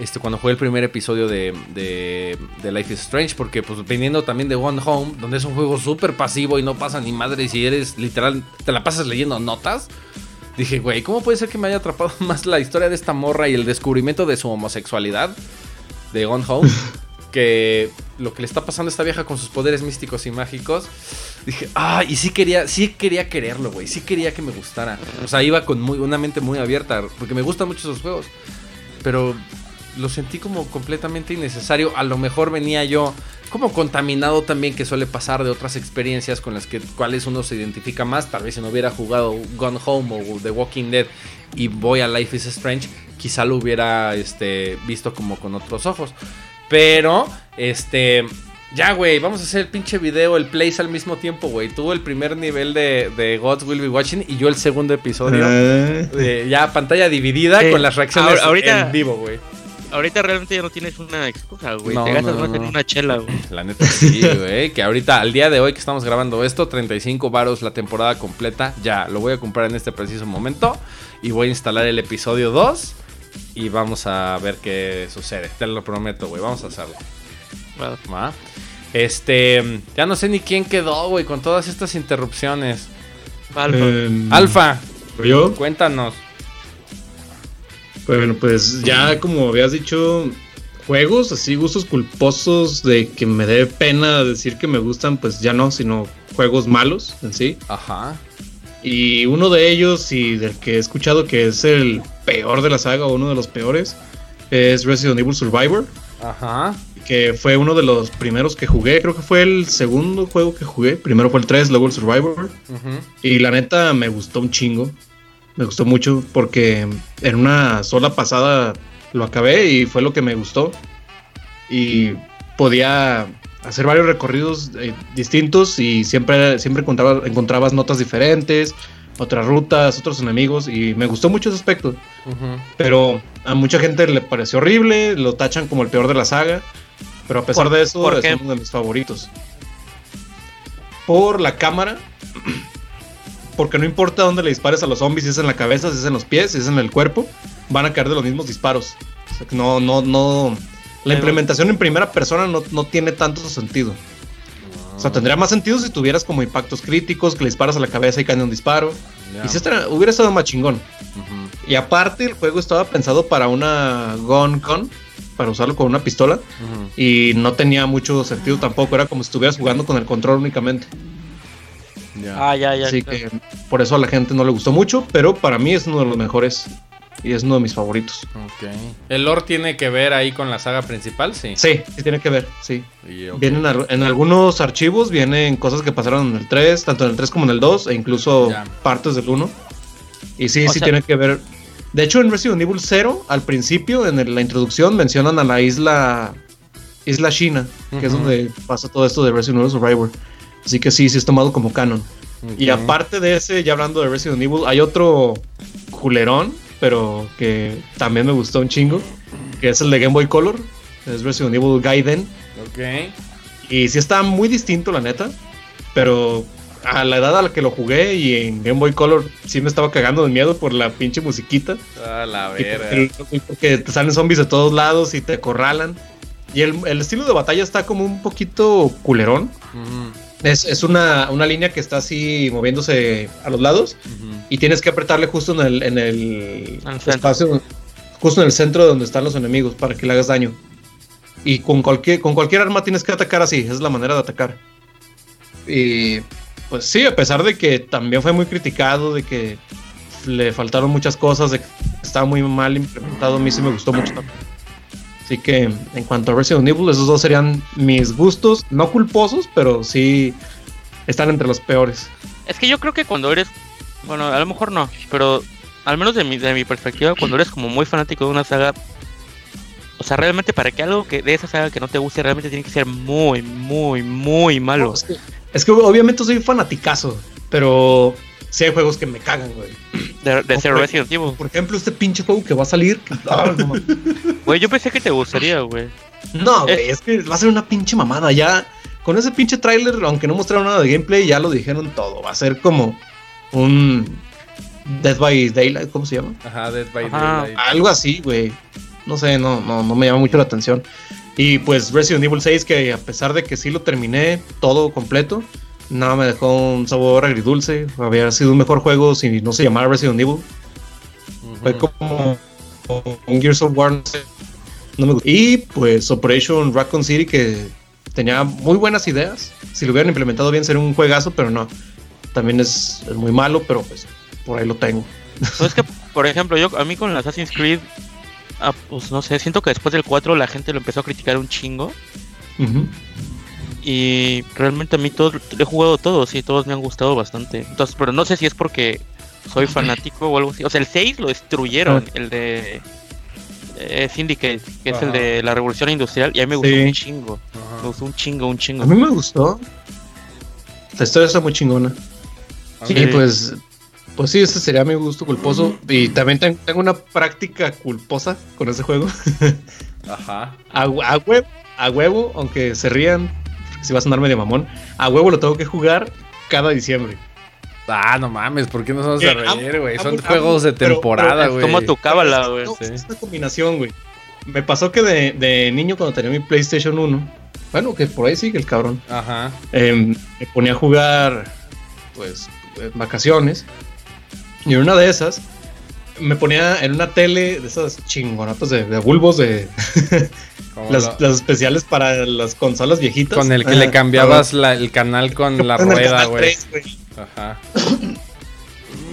Este, cuando jugué el primer episodio de, de, de Life is Strange, porque pues viniendo también de One Home, donde es un juego súper pasivo y no pasa ni madre si eres literal, te la pasas leyendo notas. Dije, güey, ¿cómo puede ser que me haya atrapado más la historia de esta morra y el descubrimiento de su homosexualidad de Gone Home? que lo que le está pasando a esta vieja con sus poderes místicos y mágicos. Dije, ah, y sí quería, sí quería quererlo, güey. Sí quería que me gustara. O sea, iba con muy, una mente muy abierta, porque me gustan mucho esos juegos. Pero lo sentí como completamente innecesario. A lo mejor venía yo como contaminado también, que suele pasar de otras experiencias con las que cuales uno se identifica más. Tal vez si no hubiera jugado Gone Home o The Walking Dead y voy a Life is Strange, quizá lo hubiera este, visto como con otros ojos. Pero, este. Ya, güey, vamos a hacer el pinche video, el plays al mismo tiempo, güey. Tuvo el primer nivel de, de Gods Will Be Watching y yo el segundo episodio. Eh, Eh, ya pantalla dividida Sí. con las reacciones Ahor- ahorita- en vivo, güey. Ahorita realmente ya no tienes una excusa, güey. No, Te gastas no, más en una chela, güey. La neta sí, güey. Que ahorita, al día de hoy que estamos grabando esto, 35 varos la temporada completa. Ya, lo voy a comprar en este preciso momento. Y voy a instalar el episodio 2. Y vamos a ver qué sucede. Te lo prometo, güey. Vamos a hacerlo. Bueno, ¿va? Este, ya no sé ni quién quedó, güey, con todas estas interrupciones. Alfa. Alfa, Yo, cuéntanos. Bueno, pues ya como habías dicho, juegos así, gustos culposos de que me dé pena decir que me gustan, pues ya no, sino juegos malos en sí. Ajá. Y uno de ellos, y del que he escuchado que es el peor de la saga, o uno de los peores, es Resident Evil Survivor, Ajá. que fue uno de los primeros que jugué, creo que fue el segundo juego que jugué, primero fue el 3, luego el Survivor, ujú. y la neta me gustó un chingo, me gustó mucho porque en una sola pasada lo acabé y fue lo que me gustó, y podía hacer varios recorridos eh, distintos y siempre, siempre encontraba- encontrabas notas diferentes, otras rutas, otros enemigos, y me gustó mucho ese aspecto. Ujú. Pero a mucha gente le pareció horrible, lo tachan como el peor de la saga. Pero a pesar ¿Por- de eso, es uno de mis favoritos. Por la cámara. Porque no importa dónde le dispares a los zombies, si es en la cabeza, si es en los pies, si es en el cuerpo, van a caer de los mismos disparos. O sea no, no, no. La implementación en primera persona no, no tiene tanto sentido. O sea, tendría más sentido si tuvieras como impactos críticos, que le disparas a la cabeza y cae un disparo. Y si estaría- hubiera estado más chingón. Y aparte, el juego estaba pensado para una gun gun, para usarlo con una pistola, y no tenía mucho sentido tampoco. Era como si estuvieras jugando con el control únicamente. Ya. Ah, ya, ya. Así claro. que por eso a la gente no le gustó mucho, pero para mí es uno de los mejores y es uno de mis favoritos. Ok. ¿El lore tiene que ver ahí con la saga principal? Sí. Sí, sí tiene que ver, sí. Y. Vienen en algunos archivos, vienen cosas que pasaron en el 3, tanto en el 3 como en el 2, e incluso Ya. partes del 1. Y sí, O sí sea- tiene que ver. De hecho, en Resident Evil 0, al principio, en el- la introducción, mencionan a la isla Isla China, que es donde pasa todo esto de Resident Evil Survivor. Así que sí, sí es tomado como canon. Y aparte de ese, ya hablando de Resident Evil, hay otro culerón, pero que también me gustó un chingo, que es el de Game Boy Color, es Resident Evil Gaiden. Ok. Y sí está muy distinto, la neta, pero a la edad a la que lo jugué y en Game Boy Color sí me estaba cagando de miedo por la pinche musiquita. A la verga. porque, te salen zombies de todos lados y te acorralan. Y el, el estilo de batalla está como un poquito culerón. Es, es una, una línea que está así moviéndose a los lados y tienes que apretarle justo en el, en el espacio, justo en el centro donde están los enemigos para que le hagas daño. Y con cualquier, con cualquier arma tienes que atacar así, esa es la manera de atacar. Y pues sí, a pesar de que también fue muy criticado, de que le faltaron muchas cosas, de que estaba muy mal implementado, a mí sí me gustó mucho también. Así que en cuanto a Resident Evil, esos dos serían mis gustos, no culposos, pero sí están entre los peores. Es que yo creo que cuando eres. Bueno, a lo mejor no, pero al menos de mi, de mi perspectiva, cuando eres como muy fanático de una saga. O sea, realmente para que algo que de esa saga que no te guste, realmente tiene que ser muy, muy, muy malo. Es que, es que obviamente soy fanaticazo, pero sí hay juegos que me cagan, güey. De, de ser. Resident Evil. Por ejemplo, este pinche juego que va a salir. no. Güey, yo pensé que te gustaría, güey. No, güey, es que va a ser una pinche mamada. Ya con ese pinche tráiler, aunque no mostraron nada de gameplay, ya lo dijeron todo. Va a ser como un Dead by Daylight, ¿cómo se llama? Ajá, Dead by Ajá. Daylight. Algo así, güey. No sé, no, no, no me llama mucho la atención. Y pues Resident Evil 6, que a pesar de que sí lo terminé todo completo, no me dejó un sabor agridulce. Había sido un mejor juego si no se llamara Resident Evil. Fue Ujú. como un Gears of War. no sé, no me gustó. Y pues Operation Raccoon City, que tenía muy buenas ideas. Si lo hubieran implementado bien, sería un juegazo, pero no. También es, es muy malo, pero pues por ahí lo tengo. Pues es que, por ejemplo, yo a mí con Assassin's Creed, ah, pues no sé, siento que después del 4 la gente lo empezó a criticar un chingo. Y realmente a mí todos, he jugado todos y todos me han gustado bastante. Entonces, pero no sé si es porque soy fanático o algo así. O sea, el 6 lo destruyeron, el de eh, Syndicate, que es el de la revolución industrial, y a mí me gustó Sí. un chingo. Ajá. Me gustó un chingo, un chingo. A mí me gustó. La historia está muy chingona. A Y pues, pues sí, ese sería mi gusto culposo. Y también ten- tengo una práctica culposa con ese juego. Ajá. A huevo, a huevo, aunque se rían, si va a sonar medio mamón, a huevo lo tengo que jugar cada diciembre. Ah, no mames, ¿por qué nos vamos a Eh, reír, amo- güey? Son amo, juegos de temporada, pero güey. Como tu cábala, güey. No, sí. es una combinación, güey. Me pasó que de, de niño cuando tenía mi PlayStation 1, bueno, que por ahí sigue el cabrón, Ajá. em, me ponía a jugar, pues, en vacaciones. Y en una de esas, me ponía en una tele de esas chingonatas de, de bulbos, de Como las, lo- las especiales para las consolas viejitas. con el que le cambiabas la- el canal con la rueda, güey. 3, güey. Ajá.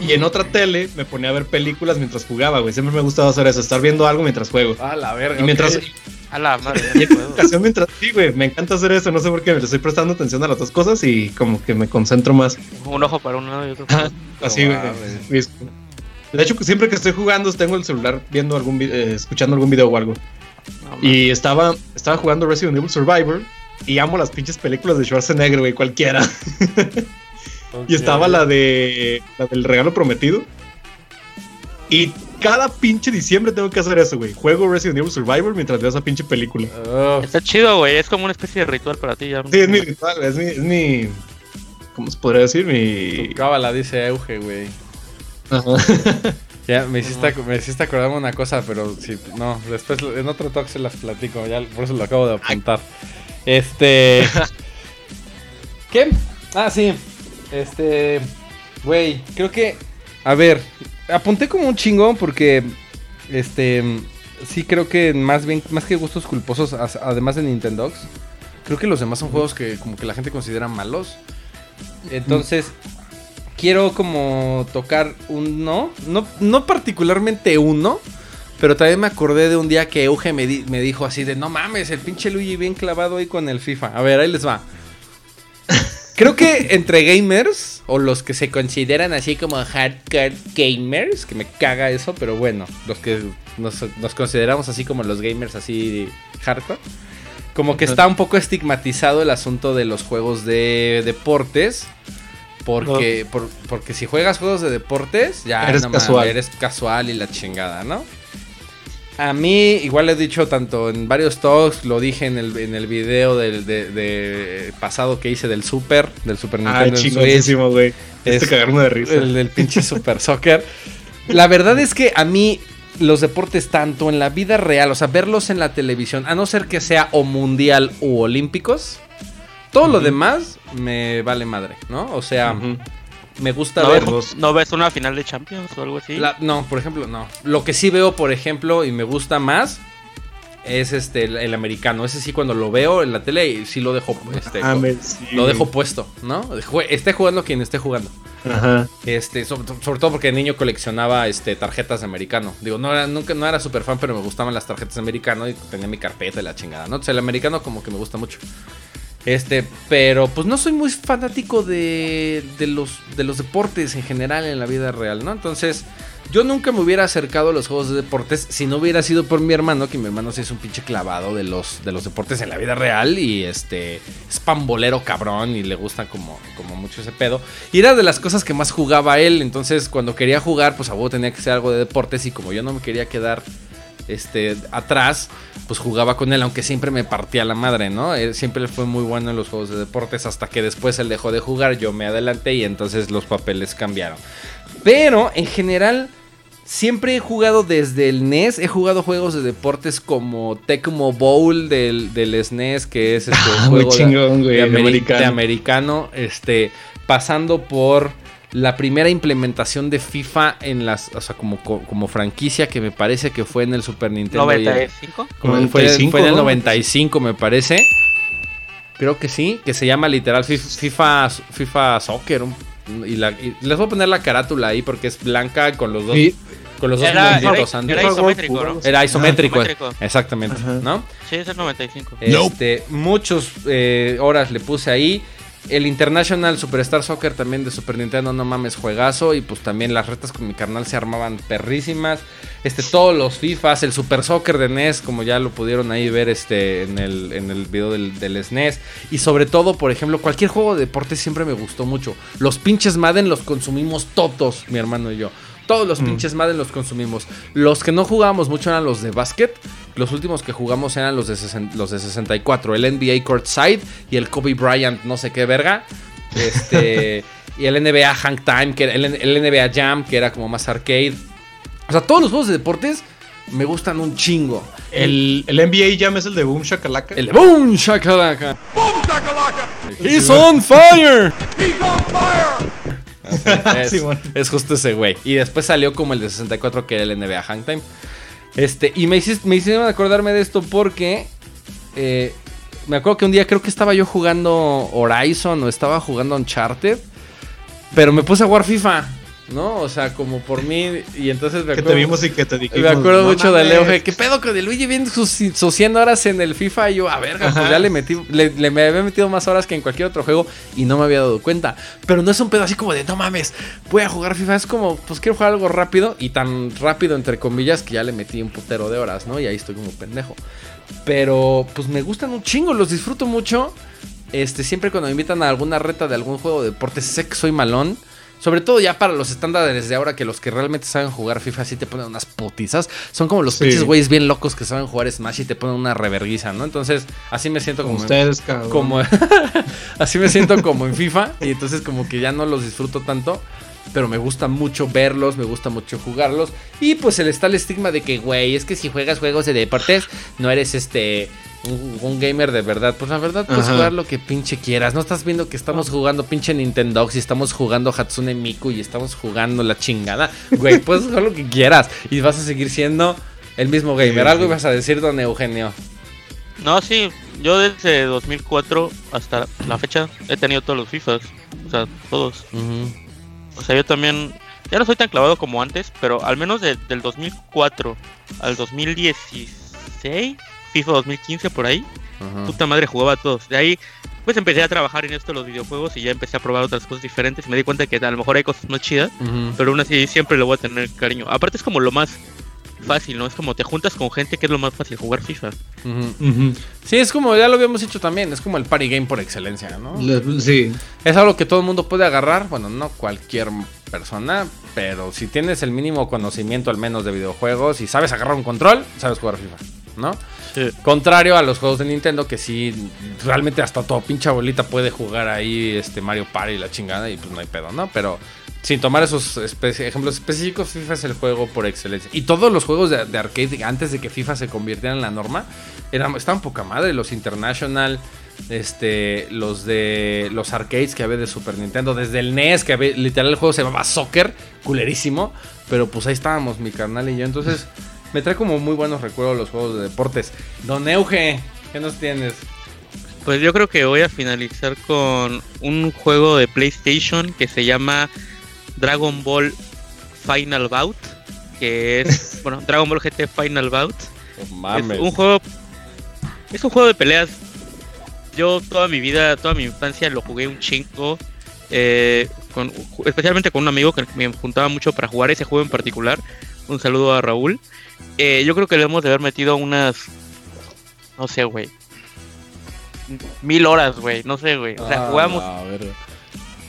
Y en otra tele me ponía a ver películas mientras jugaba, güey. Siempre me ha gustado hacer eso, estar viendo algo mientras juego. Ah, la verga. Y mientras. A la madre, y en ocasión mientras, sí, güey, me encanta hacer eso, no sé por qué, le estoy prestando atención a las dos cosas y como que me concentro más. Un ojo para un lado y otro para Ajá, otro. así, güey. De hecho, siempre que estoy jugando, tengo el celular viendo algún eh, escuchando algún video o algo. Y estaba, estaba jugando Resident Evil Survivor y amo las pinches películas de Schwarzenegger, güey, cualquiera. Y estaba la de la del regalo prometido. Y cada pinche diciembre tengo que hacer eso, güey. Juego Resident Evil Survivor mientras veo esa pinche película. Oh, Está chido, güey. Es como una especie de ritual para ti. Ya. Sí, es mi ritual, es mi, es mi. ¿Cómo se podría decir? Mi. tu cábala dice Euge, güey. Ya, me hiciste, me hiciste acordarme una cosa, pero sí, no, después en otro talk se las platico, ya por eso lo acabo de apuntar. Este... ¿Qué? Ah, sí. Este... Güey, creo que... A ver, apunté como un chingón porque... Este... Sí creo que más bien, más que gustos culposos, además de Nintendox, creo que los demás son juegos que como que la gente considera malos. Entonces, quiero como tocar uno, no, no particularmente uno, pero también me acordé de un día que Euge me, di- me dijo así de, no mames, el pinche Luigi bien clavado ahí con el FIFA. A ver, ahí les va. Creo que entre gamers, o los que se consideran así como hardcore gamers, que me caga eso, pero bueno, los que nos, nos consideramos así como los gamers así hardcore, como que está un poco estigmatizado el asunto de los juegos de deportes. Porque, por- porque si juegas juegos de deportes, ya Eres no casual. eres casual y la chingada, ¿no? A mí, igual he dicho tanto en varios talks, lo dije en el, en el video del de, de pasado que hice del Super, del Super Ah, Nintendo chingoncísimo, güey. Es- Este cagarme de risa. el del pinche Super Soccer. La verdad es que a mí los deportes tanto en la vida real, o sea, verlos en la televisión, a no ser que sea o mundial u olímpicos, todo lo demás me vale madre, ¿no? O sea, me gusta ¿No, ver... ves, ¿No ves una final de Champions o algo así? La- no, por ejemplo, no. Lo que sí veo, por ejemplo, y me gusta más es este el, el americano. Ese sí cuando lo veo en la tele y sí lo dejo este, Ah, co- me- sí, lo dejo puesto, ¿no? Jue- esté jugando quien esté jugando. Ajá. Este, sobre, sobre todo porque de niño coleccionaba este tarjetas de americano. Digo, no era nunca no era super fan, pero me gustaban las tarjetas de americano y tenía mi carpeta y la chingada, ¿no? Entonces el americano como que me gusta mucho. Este, pero pues no soy muy fanático de, de, los, de los deportes en general en la vida real, ¿no? Entonces, yo nunca me hubiera acercado a los juegos de deportes si no hubiera sido por mi hermano, que mi hermano sí es un pinche clavado de los, de los deportes en la vida real y este es pambolero cabrón y le gusta como, como mucho ese pedo. Y era de las cosas que más jugaba él, entonces cuando quería jugar, pues a huevo tenía que ser algo de deportes y como yo no me quería quedar este, atrás, pues jugaba con él, aunque siempre me partía la madre, ¿no? Él siempre fue muy bueno en los juegos de deportes, hasta que después él dejó de jugar, yo me adelanté y entonces los papeles cambiaron. Pero en general, siempre he jugado desde el NES, he jugado juegos de deportes como Tecmo Bowl del, del SNES, que es este Ah, muy juego de- chingón, de, americano. de americano, este, pasando por la primera implementación de FIFA en las, o sea, como, co- como franquicia que me parece que fue en el Super Nintendo. y el- 95. como fue, 95, fue en el ¿no? 95 me parece. Creo que sí, que se llama literal Fif- FIFA, FIFA Soccer. Y, la- y les voy a poner la carátula ahí porque es blanca con los dos, Sí. con los dos Era, isométrico, ¿no? Era isométrico, Ah, exactamente, Ajá. ¿no? Sí, es el 95. Este, muchos eh, horas le puse ahí. El International Superstar Soccer también de Super Nintendo, no mames, juegazo. Y pues también las retas con mi carnal se armaban perrísimas. Este, todos los FIFAs, el Super Soccer de NES, como ya lo pudieron ahí ver este, en, el, en el video del, del SNES. Y sobre todo, por ejemplo, cualquier juego de deporte siempre me gustó mucho. Los pinches Madden los consumimos todos, mi hermano y yo. Todos los pinches Madden los consumimos. Los que no jugábamos mucho eran los de básquet. Los últimos que jugamos eran los de, los de 64. El NBA Courtside y el Kobe Bryant, no sé qué verga. Este, y el NBA Hang Time, que era el, el NBA Jam, que era como más arcade. O sea, todos los juegos de deportes me gustan un chingo. El, el NBA Jam es el de Boom Shakalaka. El de Boom Shakalaka. He's on fire. Es, justo ese güey. Y después salió como el de 64 que era el NBA Hangtime. Este, y me, hiciste, me hicieron acordarme de esto porque eh, me acuerdo que un día creo que estaba yo jugando Horizon o estaba jugando Uncharted. Pero me puse a jugar FIFA, ¿no? O sea, como por mí. Y entonces me que acuerdo. te vimos y que te dijimos. Me acuerdo "No mucho de mames". Leo, ¿qué pedo con el Luigi viendo sus, sus 100 horas en el FIFA? Y yo, a verga, pues ya le metí, le, le me había metido más horas que en cualquier otro juego y no me había dado cuenta. Pero no es un pedo así como de, no mames, voy a jugar FIFA. Es como, pues quiero jugar algo rápido y tan rápido, entre comillas, que ya le metí un putero de horas, ¿no? Y ahí estoy como pendejo. Pero, pues me gustan un chingo, los disfruto mucho. este, siempre cuando me invitan a alguna reta de algún juego de deporte, sé que soy malón. Sobre todo ya para los estándares de ahora que los que realmente saben jugar FIFA sí te ponen unas putizas. Son como los Sí. pinches güeyes bien locos que saben jugar Smash y te ponen una reverguiza, ¿no? Entonces, así me siento Como ustedes, cabrón. como así me siento como en FIFA y entonces como que ya no los disfruto tanto. Pero me gusta mucho verlos, me gusta mucho jugarlos. Y pues el está el estigma de que, güey, es que si juegas juegos de deportes, no eres este un, un gamer de verdad. Pues la verdad, puedes Ajá. jugar lo que pinche quieras. No estás viendo que estamos jugando pinche Nintendo y estamos jugando Hatsune Miku y estamos jugando la chingada. Güey, puedes jugar lo que quieras y vas a seguir siendo el mismo gamer. Algo ibas a decir, don Eugenio. No, sí, yo desde 2004 hasta la fecha he tenido todos los FIFAs. O sea, todos. O sea, yo también. Ya no soy tan clavado como antes, pero al menos de- del 2004 al 2016, FIFA 2015 por ahí, Ajá. puta madre jugaba a todos. De ahí, pues empecé a trabajar en esto de los videojuegos y ya empecé a probar otras cosas diferentes. Y me di cuenta que a lo mejor hay cosas más chidas, pero aún así siempre le voy a tener cariño. Aparte, es como lo más fácil, ¿no? Es como te juntas con gente que es lo más fácil jugar FIFA. Sí, es como ya lo habíamos dicho también, es como el party game por excelencia, ¿no? Le- Sí. Es algo que todo el mundo puede agarrar, bueno, no cualquier persona, pero si tienes el mínimo conocimiento al menos de videojuegos y sabes agarrar un control, sabes jugar FIFA, ¿no? Sí. Contrario a los juegos de Nintendo que sí, realmente hasta tu pinche abuelita puede jugar ahí este Mario Party y la chingada y pues no hay pedo, ¿no? Pero sin tomar esos espe- ejemplos específicos, FIFA es el juego por excelencia. Y todos los juegos de, de arcade antes de que FIFA se convirtiera en la norma, eran, estaban poca madre. Los International, este, los de los arcades que había de Super Nintendo, desde el NES, que había, literal el juego se llamaba Soccer, culerísimo. Pero pues ahí estábamos, mi carnal y yo. Entonces, me trae como muy buenos recuerdos los juegos de deportes. Don Euge, ¿qué nos tienes? Pues yo creo que voy a finalizar con un juego de PlayStation que se llama Dragon Ball Final Bout, que es, bueno, Dragon Ball GT Final Bout. Es un juego es un juego de peleas. Yo toda mi vida, toda mi infancia lo jugué un chingo. eh, con, especialmente con un amigo que me juntaba mucho para jugar ese juego en particular. Un saludo a Raúl. Eh, yo creo que le hemos de haber metido unas. No sé, güey. Mil horas, güey. No sé, güey. O sea, Ah, jugamos, verga.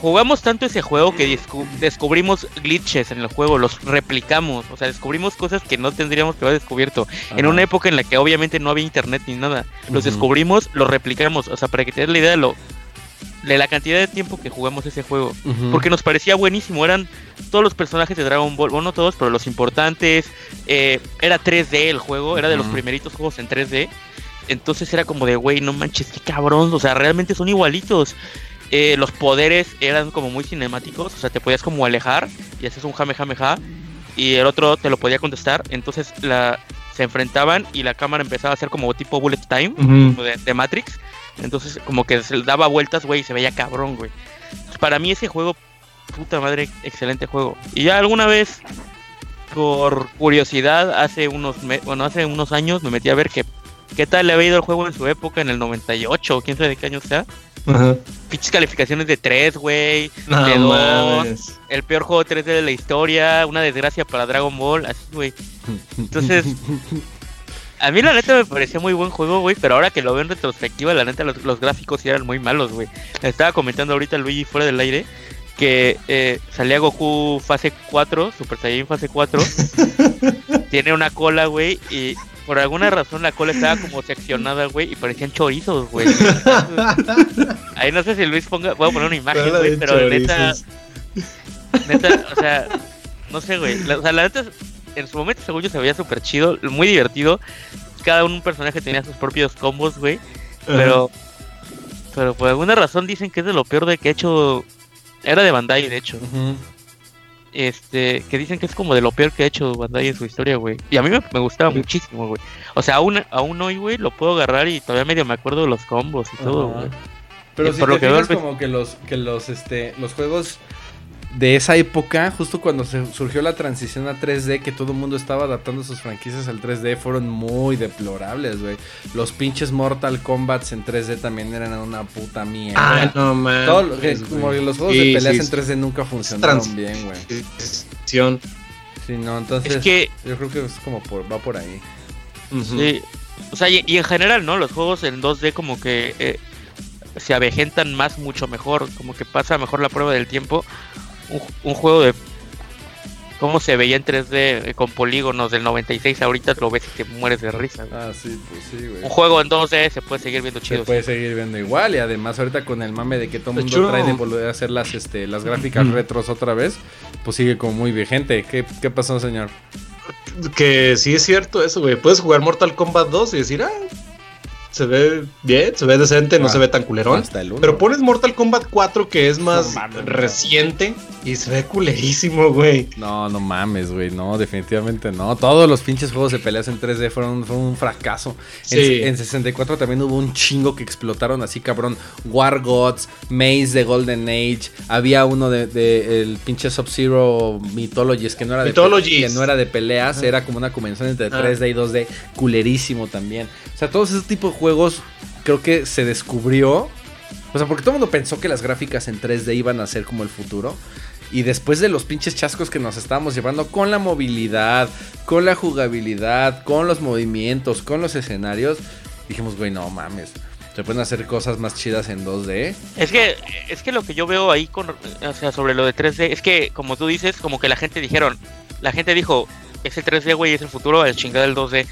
jugamos tanto ese juego que descu- descubrimos glitches en el juego. Los replicamos. O sea, descubrimos cosas que no tendríamos que haber descubierto. En una época en la que obviamente no había internet ni nada. Los descubrimos, los replicamos. O sea, para que te des la idea de lo de la cantidad de tiempo que jugamos ese juego. Porque nos parecía buenísimo. Eran todos los personajes de Dragon Ball. Bueno, no todos, pero los importantes. eh, era 3D el juego. Era de los primeritos juegos en 3D. Entonces era como de, güey, no manches, qué cabrón. O sea, realmente son igualitos. Eh, los poderes eran como muy cinemáticos. O sea, te podías como alejar y haces un jame jame ja. Y el otro te lo podía contestar. Entonces la, se enfrentaban y la cámara empezaba a hacer como tipo bullet time como de, de Matrix. Entonces, como que se daba vueltas, güey, y se veía cabrón, güey. Para mí ese juego, puta madre, excelente juego. Y ya alguna vez, por curiosidad, hace unos, me- bueno, hace unos años me metí a ver que, qué tal le había ido el juego en su época, en el 98, o quién sabe de qué año sea. Ajá. Pinches calificaciones de 3, güey. No de dos, mames. el peor juego 3D de la historia, una desgracia para Dragon Ball, así, güey. Entonces, a mí la neta me parecía muy buen juego, güey, pero ahora que lo veo en retrospectiva, la neta los, los gráficos eran muy malos, güey. Estaba comentando ahorita Luigi fuera del aire que eh, salía Goku fase 4, Super Saiyan fase 4, tiene una cola, güey, y por alguna razón la cola estaba como seccionada, güey, y parecían chorizos, güey. Ahí no sé si Luis ponga, voy a poner una imagen, güey, pero neta, chorizos. neta, o sea, no sé, güey. La- o sea, la neta, en su momento, según yo, se veía súper chido, muy divertido. Cada un personaje tenía sus propios combos, güey. Pero, pero por alguna razón dicen que es de lo peor de que ha hecho. Era de Bandai, de hecho. Este, que dicen que es como de lo peor que ha hecho Bandai en su historia, güey. Y a mí me, me gustaba muchísimo, güey. O sea, aún, aún hoy, güey, lo puedo agarrar y todavía medio me acuerdo de los combos y todo, güey. Pero Y si por te lo que fijas como que los que los este los juegos de esa época, justo cuando se surgió la transición a 3D, que todo el mundo estaba adaptando sus franquicias al 3D, fueron muy deplorables, güey. Los pinches Mortal Kombats en 3D también eran una puta mierda. Ah, no mames. Todo lo que- como que los juegos de peleas sí, en sí. 3D nunca funcionaron Trans- bien, güey. Transición. Sí, no, entonces Es que yo creo que es como por, va por ahí. Sí, o sea, y, y en general, ¿no? Los juegos en 2D como que... eh, se avejentan más mucho mejor, como que pasa mejor la prueba del tiempo. Un, un juego de cómo se veía en 3D eh, con polígonos del 96, ahorita lo ves y te mueres de risa. güey. Ah, sí, pues sí, güey. Un juego en 2D se puede seguir viendo Se chido. puede seguir viendo igual y además ahorita con el mame de que todo el De mundo trae de volver a hacer las, este, las gráficas retros otra vez, pues sigue como muy vigente. ¿Qué, qué pasó, señor? Que sí es cierto eso, güey. Puedes jugar Mortal Kombat 2 y decir, ah, se ve bien, se ve decente, no Ah, se ve tan culerón. Hasta el uno. Pero pones Mortal Kombat 4 que es más No reciente y se ve culerísimo, güey. No, no mames, güey. No, definitivamente no. Todos los pinches juegos de peleas en 3D fueron, fueron un fracaso. Sí. en 64 también hubo un chingo que explotaron así, cabrón. War Gods, Maze de Golden Age. Había uno de, de el pinche Sub-Zero Mythologies que no era de que no era de peleas, era como una convención entre Ah. 3D y 2D, culerísimo también. O sea, todos esos tipos de juegos creo que se descubrió. O sea, porque todo el mundo pensó que las gráficas en 3D iban a ser como el futuro. Y después de los pinches chascos que nos estábamos llevando con la movilidad, con la jugabilidad, con los movimientos, con los escenarios, dijimos, güey, no mames. Se pueden hacer cosas más chidas en 2D. Es que, es que lo que yo veo ahí con, o sea, sobre lo de 3D, es que como tú dices, como que la gente dijeron, la gente dijo, es el 3D, güey, es el futuro, el chingada del 2D.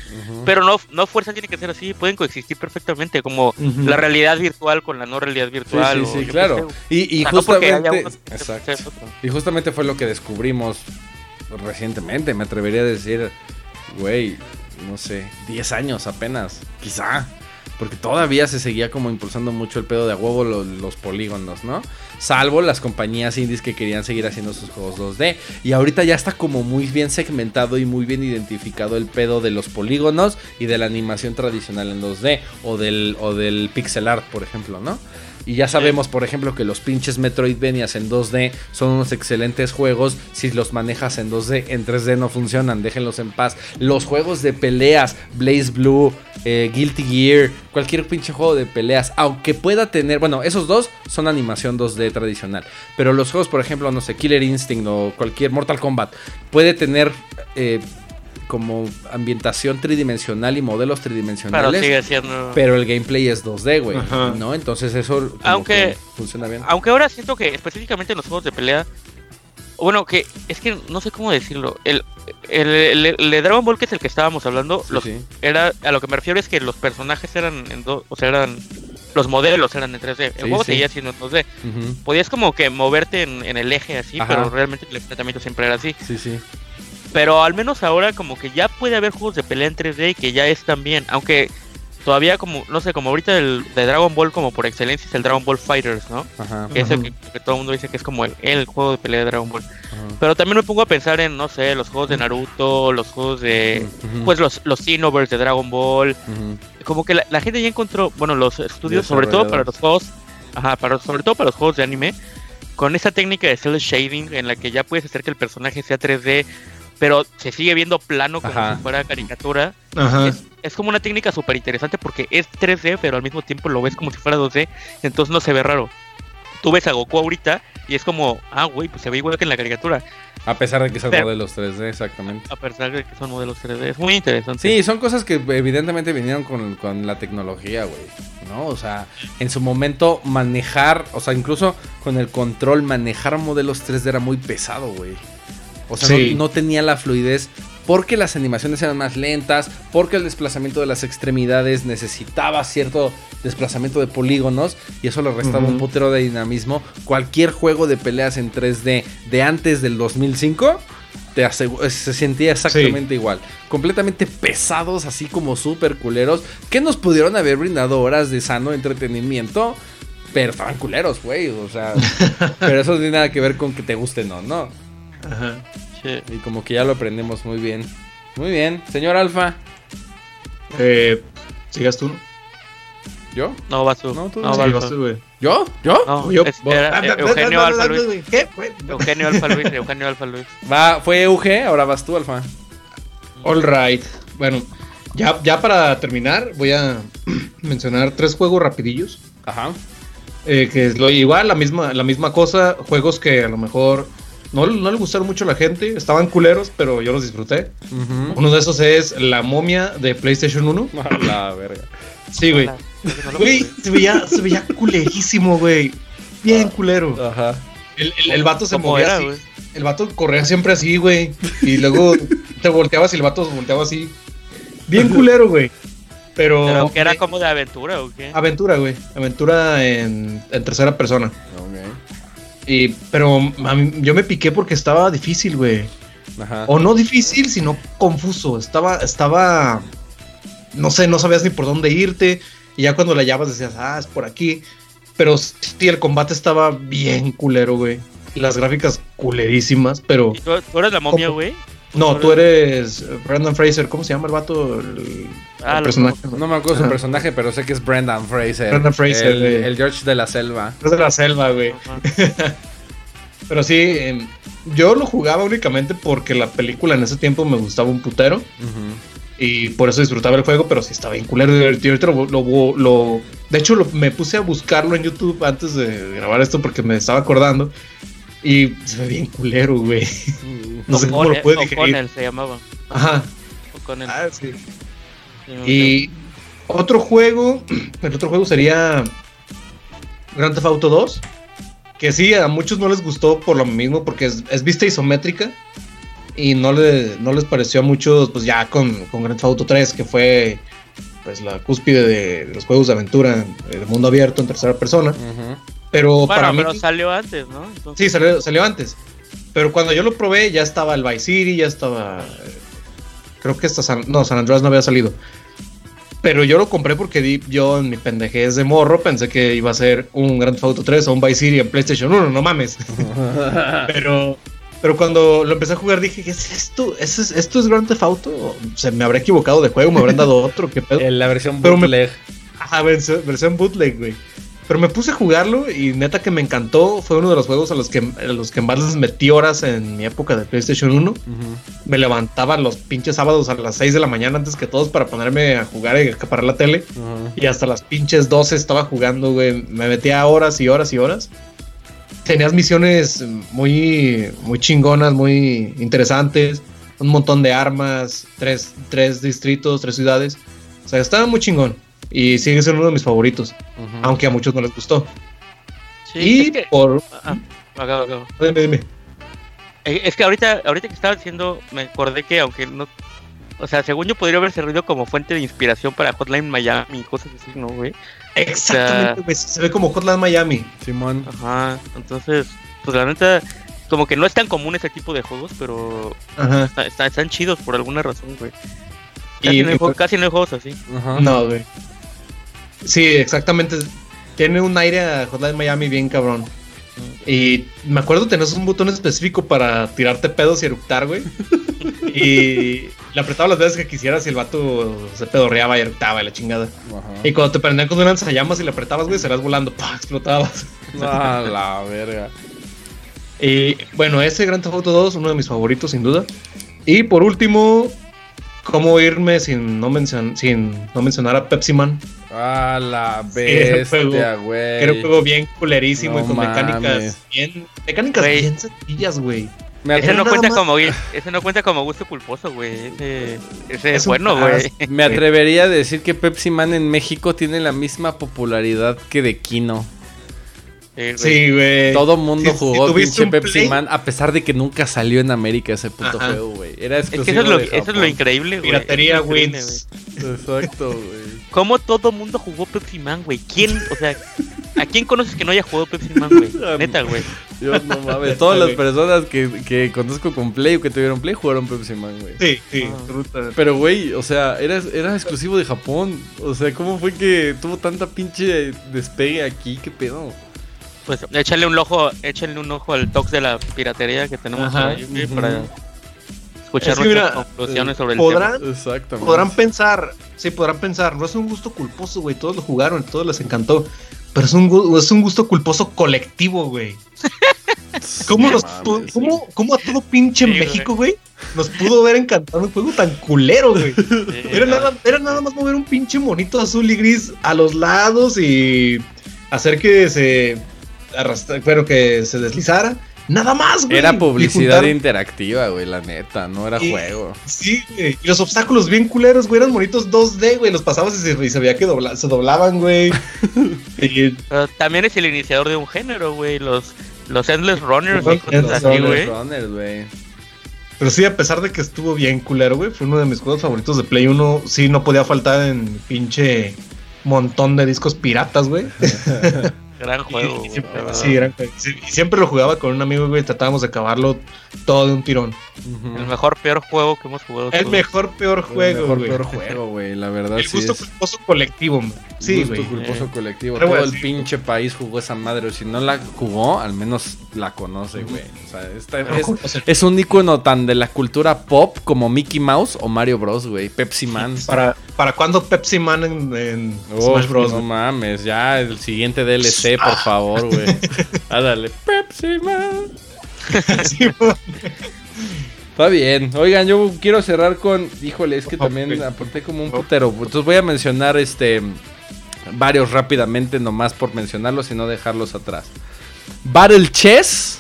Pero no, no fuerza tiene que ser así, pueden coexistir perfectamente, como la realidad virtual con la no realidad virtual. sí, sí, claro. Y, y O sea, justamente... Exacto. Y justamente fue lo que descubrimos recientemente, me atrevería a decir, güey, no sé, 10 años apenas, quizá. Porque todavía se seguía como impulsando mucho el pedo de a huevo lo- los, polígonos, ¿no? Salvo las compañías indies que querían seguir haciendo sus juegos 2D. Y ahorita ya está como muy bien segmentado y muy bien identificado el pedo de los polígonos y de la animación tradicional en 2D. O del, o del pixel art, por ejemplo, ¿no? Y ya sabemos, por ejemplo, que los pinches Metroidvanias en 2D son unos excelentes juegos. Si los manejas en 2D, en 3D no funcionan, déjenlos en paz. Los juegos de peleas, Blaze Blue, eh, Guilty Gear, cualquier pinche juego de peleas, aunque pueda tener, bueno, esos dos son animación 2D tradicional. Pero los juegos, por ejemplo, no sé, Killer Instinct o cualquier Mortal Kombat, puede tener eh, como ambientación tridimensional y modelos Pero tridimensionales. sigue siendo... Pero el gameplay es 2D, güey. ¿No? Entonces eso Aunque- que funciona bien. Aunque ahora siento que específicamente en los juegos de pelea, bueno, que es que no sé cómo decirlo. El, el, el- Dragon Ball, que es el que estábamos hablando, Sí, los- sí. era a lo que me refiero es que los personajes eran en dos, o sea, eran los modelos eran en 3D. El Sí, juego sí. seguía siendo en 2D. Ujú. Podías como que moverte en, en el eje así, Ajá. pero realmente el enfrentamiento siempre era así. Sí, sí. Pero al menos ahora como que ya puede haber juegos de pelea en 3D y que ya están bien. Aunque todavía como, no sé, como ahorita el de Dragon Ball como por excelencia es el Dragon Ball Fighters, ¿no? Ajá. Que es el que, que todo el mundo dice que es como el, el juego de pelea de Dragon Ball. ajá. Pero también me pongo a pensar en, no sé, los juegos de Naruto, los juegos de... Pues los, los Xenoverse de Dragon Ball. Como que la, la gente ya encontró, bueno, los estudios, sobre todo para los juegos, ajá, para, sobre todo para los juegos de anime, con esa técnica de cel shading en la que ya puedes hacer que el personaje sea 3D, pero se sigue viendo plano como Ajá. si fuera caricatura. Ajá. Es, es como una técnica súper interesante porque es 3D, pero al mismo tiempo lo ves como si fuera 2D, entonces no se ve raro. Tú ves a Goku ahorita y es como, ah, güey, pues se ve igual que en la caricatura, A pesar de que Pero- modelos 3D, exactamente. a pesar de que son modelos 3D. Es muy interesante. Sí, son cosas que evidentemente vinieron con, con la tecnología, güey. ¿No? O sea, en su momento manejar, o sea, incluso con el control, manejar modelos 3D era muy pesado, güey. O sea, Sí. no, no tenía la fluidez porque las animaciones eran más lentas, porque el desplazamiento de las extremidades necesitaba cierto desplazamiento de polígonos y eso le restaba un putero de dinamismo. Cualquier juego de peleas en 3D de antes del 2005 te asegu- se sentía exactamente igual. Completamente pesados, así como súper culeros, que nos pudieron haber brindado horas de sano entretenimiento. Pero estaban culeros, güey. O sea, pero eso no tiene nada que ver con que te gusten o no. Ajá. Sí. Y como que ya lo aprendemos muy bien. Muy bien, señor Alfa. Eh, ¿Sigas tú? ¿Yo? No, vas tú. No, tú no, Sí, vas vas tú. güey. ¿Yo? ¿Yo? No, Yo- es- vos- era, eh, Eugenio Alfa Luis. ¿Qué? Eugenio Alfa Luis, Eugenio Alfa Luis. Va, fue Euge, ahora vas tú, Alfa. All right. Bueno, ya, ya para terminar, voy a mencionar tres juegos rapidillos. Ajá. Eh, que es lo igual, la misma, la misma cosa. Juegos que a lo mejor no, no le gustaron mucho a la gente, estaban culeros, pero yo los disfruté. Uno de esos es La momia de PlayStation 1. A la verga. Sí, güey. Güey, se veía, se veía culerísimo, güey. Bien culero. Ajá. El, el, el vato se ¿Cómo movía era, así. El vato corría siempre así, güey. Y luego te volteabas y el vato se volteaba así. Bien culero, güey. Pero. Pero que era como de aventura o qué? Aventura, güey. Aventura en, en tercera persona. Ok. Y, pero mí- yo me piqué porque estaba difícil, güey. Ajá. O no difícil, sino confuso. Estaba, estaba. No sé, no sabías ni por dónde irte. Y ya cuando la hallabas decías, ah, es por aquí. Pero sí, el combate estaba bien culero, güey. Las gráficas culerísimas, pero. ¿Y tú, tú eres la momia, güey? No, tú eres Brandon Fraser. ¿Cómo se llama el vato? El, Ah, el personaje. No me acuerdo su personaje, pero sé que es Brendan Fraser. Brendan Fraser, El, George de la selva. Es de la selva, güey. Pero sí, em, yo lo jugaba únicamente porque la película en ese tiempo me gustaba un putero. Y por eso disfrutaba el juego, pero sí estaba bien culero divertido. Lo, lo- lo- de hecho, lo- me puse a buscarlo en YouTube antes de grabar esto porque me estaba acordando. Y se ve bien culero, güey. No sé cómo lo puede digerir. Se llamaba. Ajá. O'Connell. Ah, sí. Sí, Y otro juego, el otro juego sería Grand Theft Auto 2. Que sí, a muchos no les gustó por lo mismo, porque es, es vista isométrica. Y no, le, no les pareció a muchos, pues ya con, con Grand Theft Auto 3, que fue pues la cúspide de, de los juegos de aventura eh, de mundo abierto en tercera persona. Ujú. Pero Bueno, para mí. pero salió antes, ¿no? Entonces, Sí, salió, salió antes. Pero cuando yo lo probé, ya estaba el Vice City, ya estaba. eh, Creo que hasta San, no, San Andreas no había salido. Pero yo lo compré porque di- yo en mi pendejez de morro pensé que iba a ser un Grand Theft Auto 3 o un Vice City en PlayStation 1, no mames. pero, pero cuando lo empecé a jugar dije, ¿qué es esto? ¿Es, es- ¿Esto es Grand Theft Auto? ¿Se me habrá equivocado de juego? ¿Me habrán dado otro? ¿Qué pedo? En la versión Pero me- bootleg. Ajá, versión, versión bootleg, güey. Pero me puse a jugarlo y neta que me encantó. Fue uno de los juegos a los que, a los que más les metí horas en mi época de PlayStation 1. Ujú. Me levantaba los pinches sábados a las 6 de la mañana antes que todos para ponerme a jugar y acaparar la tele. Y hasta las pinches 12 estaba jugando, güey. Me metía horas y horas y horas. Tenías misiones muy, muy chingonas, muy interesantes. Un montón de armas, tres, tres distritos, tres ciudades. O sea, estaba muy chingón. Y sigue siendo uno de mis favoritos. Ujú. Aunque a muchos no les gustó. sí, y es que, por... ah, acabo, acabo. Dime, dime. Eh, Es que ahorita, ahorita que estaba diciendo, me acordé que aunque no. O sea, según yo podría haber servido como fuente de inspiración para Hotline Miami y cosas así, ¿no, güey? Exactamente, güey. Se ve como Hotline Miami. Simón. Ajá. Entonces, pues la neta, como que no es tan común ese tipo de juegos, pero Ajá. está- está- están chidos por alguna razón, güey. Y- Casi, no hay, y- juegos- casi no hay juegos así. Ajá. No, güey. Sí, exactamente. Tiene un aire a Hotline Miami bien cabrón. Y me acuerdo tenías un botón específico para tirarte pedos y eructar, güey. y le apretaba las veces que quisieras y el vato se pedorreaba y eructaba y la chingada. Ajá. Y cuando te prendían con un lanzallamas y le apretabas, güey, serás volando, ¡pah! explotabas. A la verga. Y bueno, ese Grand Theft Auto 2, uno de mis favoritos, sin duda. Y por último, ¿cómo irme sin no, mencion sin no mencionar a Pepsi Man? A la bestia, güey. Que era un juego bien culerísimo No y con mames. mecánicas bien. Mecánicas bien sencillas, güey. Me, Ese no, cuenta más- como, ese no cuenta como gusto culposo, güey. Ese, ese Es bueno, güey. as- me atrevería a decir que Pepsi Man en México tiene la misma popularidad que de Kino. Sí, güey. Sí, güey. Todo mundo jugó pinche Pepsi Play- Man, a pesar de que nunca salió en América ese puto Ajá. juego, güey. Era Es que exclusivo eso es lo, de eso es lo increíble, güey. Piratería güey. Exacto, güey. ¿Cómo todo mundo jugó Pepsi Man, güey? ¿Quién, o sea, a quién conoces que no haya jugado Pepsi Man, güey? Neta, güey. Yo no mames. Todas las personas que, que conozco con Play o que tuvieron Play jugaron Pepsi Man, güey. Sí, sí, Ah. Pero, güey, o sea, era, era exclusivo de Japón. O sea, ¿cómo fue que tuvo tanta pinche despegue aquí? ¿Qué pedo? Pues échale un ojo, échale un ojo al tox de la piratería que tenemos Ajá, ahí, para escuchar Es que nuestras mira, conclusiones sobre el podrán- tema. Exactamente. Podrán pensar, sí, podrán pensar, no es un gusto culposo, güey. Todos lo jugaron, todos les encantó. Pero es un, es un gusto culposo colectivo, güey. ¿Cómo, nos mames, pu- sí. cómo- cómo a todo pinche Sí. México, güey, nos pudo haber encantado un juego tan culero, güey? Sí, Era nada, era nada más mover un pinche monito azul y gris a los lados y hacer que se arrastra, pero que se deslizara Nada más, güey. Era publicidad interactiva, güey, la neta, no era Y- juego. Sí, güey. Y los obstáculos bien culeros, güey. Eran monitos 2D, güey. Los pasabas y se, y se veía que dobla- se doblaban, güey. y, Pero también es el iniciador de un género, güey. Los, los Endless Runners y cosas Endless así, Runners. güey. Runners, güey. pero sí, a pesar de que estuvo bien culero, güey. Fue uno de mis juegos favoritos de Play 1. Sí, no podía faltar en pinche montón de discos piratas, güey. Gran juego, Y- siempre, sí, era- sí, y siempre lo jugaba con un amigo, güey. Tratábamos de acabarlo todo de un tirón. El mejor, peor juego que hemos jugado. El todos. mejor, peor El juego, mejor, güey. peor juego, güey, la verdad El sí gusto es. culposo colectivo, man. Sí, gusto güey. culposo Eh. colectivo. Pero, Todo el sí. pinche país jugó esa madre. O si no la jugó, al menos la conoce, güey. O sea, esta- es, es un icono tan de la cultura pop como Mickey Mouse o Mario Bros, güey. Pepsi Man. ¿Para, ¿Para cuándo Pepsi Man en, en Smash Bros? No güey? mames, ya el siguiente DLC, por favor, güey. Ándale, Pepsi Man. Sí, güey. Está bien. Oigan, yo quiero cerrar con. Híjole, es que también aporté como un putero. Entonces voy a mencionar este. Varios rápidamente, nomás por mencionarlos y no dejarlos atrás. Battle Chess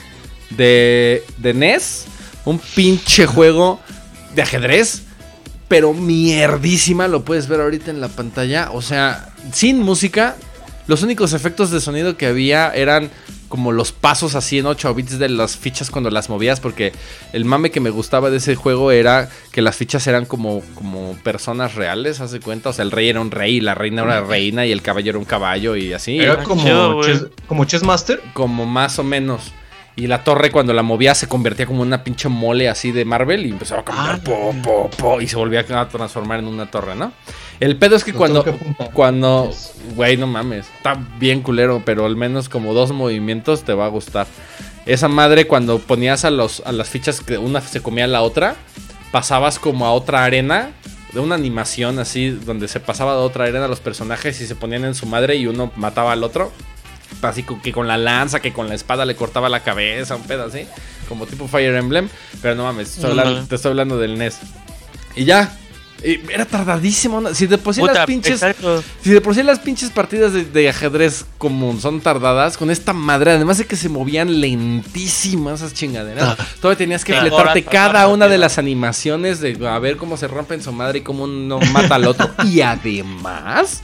de, de NES. Un pinche juego de ajedrez. Pero mierdísima. Lo puedes ver ahorita en la pantalla. O sea, sin música. Los únicos efectos de sonido que había eran como los pasos así en 8 bits de las fichas cuando las movías. Porque el mame que me gustaba de ese juego era que las fichas eran como, como personas reales, hace cuenta. O sea, el rey era un rey, la reina era una reina y el caballo era un caballo y así. Era Ah, como, chess, como Chess Master. Como más o menos. Y la torre cuando la movía se convertía como en una pinche mole así de Marvel y empezaba a cambiar Ah, po, po, po, y se volvía a transformar en una torre, ¿no? El pedo es que Lo cuando, que cuando, güey, no mames, está bien culero, pero al menos como dos movimientos te va a gustar. Esa madre cuando ponías a, los, a las fichas que una se comía a la otra, pasabas como a otra arena, de una animación así, donde se pasaba de otra arena los personajes y se ponían en su madre y uno mataba al otro. Así que con la lanza, que con la espada le cortaba la cabeza, un pedo así, como tipo Fire Emblem. Pero no mames, estoy No hablando- mames. te estoy hablando del NES. Y ya, y era tardadísimo. ¿no? Si de por sí Puta, las pinches. exacto. Si de por sí las pinches partidas de, de ajedrez común son tardadas, con esta madre, además de que se movían lentísimas esas chingaderas, todavía tenías que fletarte cada una de las animaciones de a ver cómo se rompen su madre y cómo uno mata al otro. y además,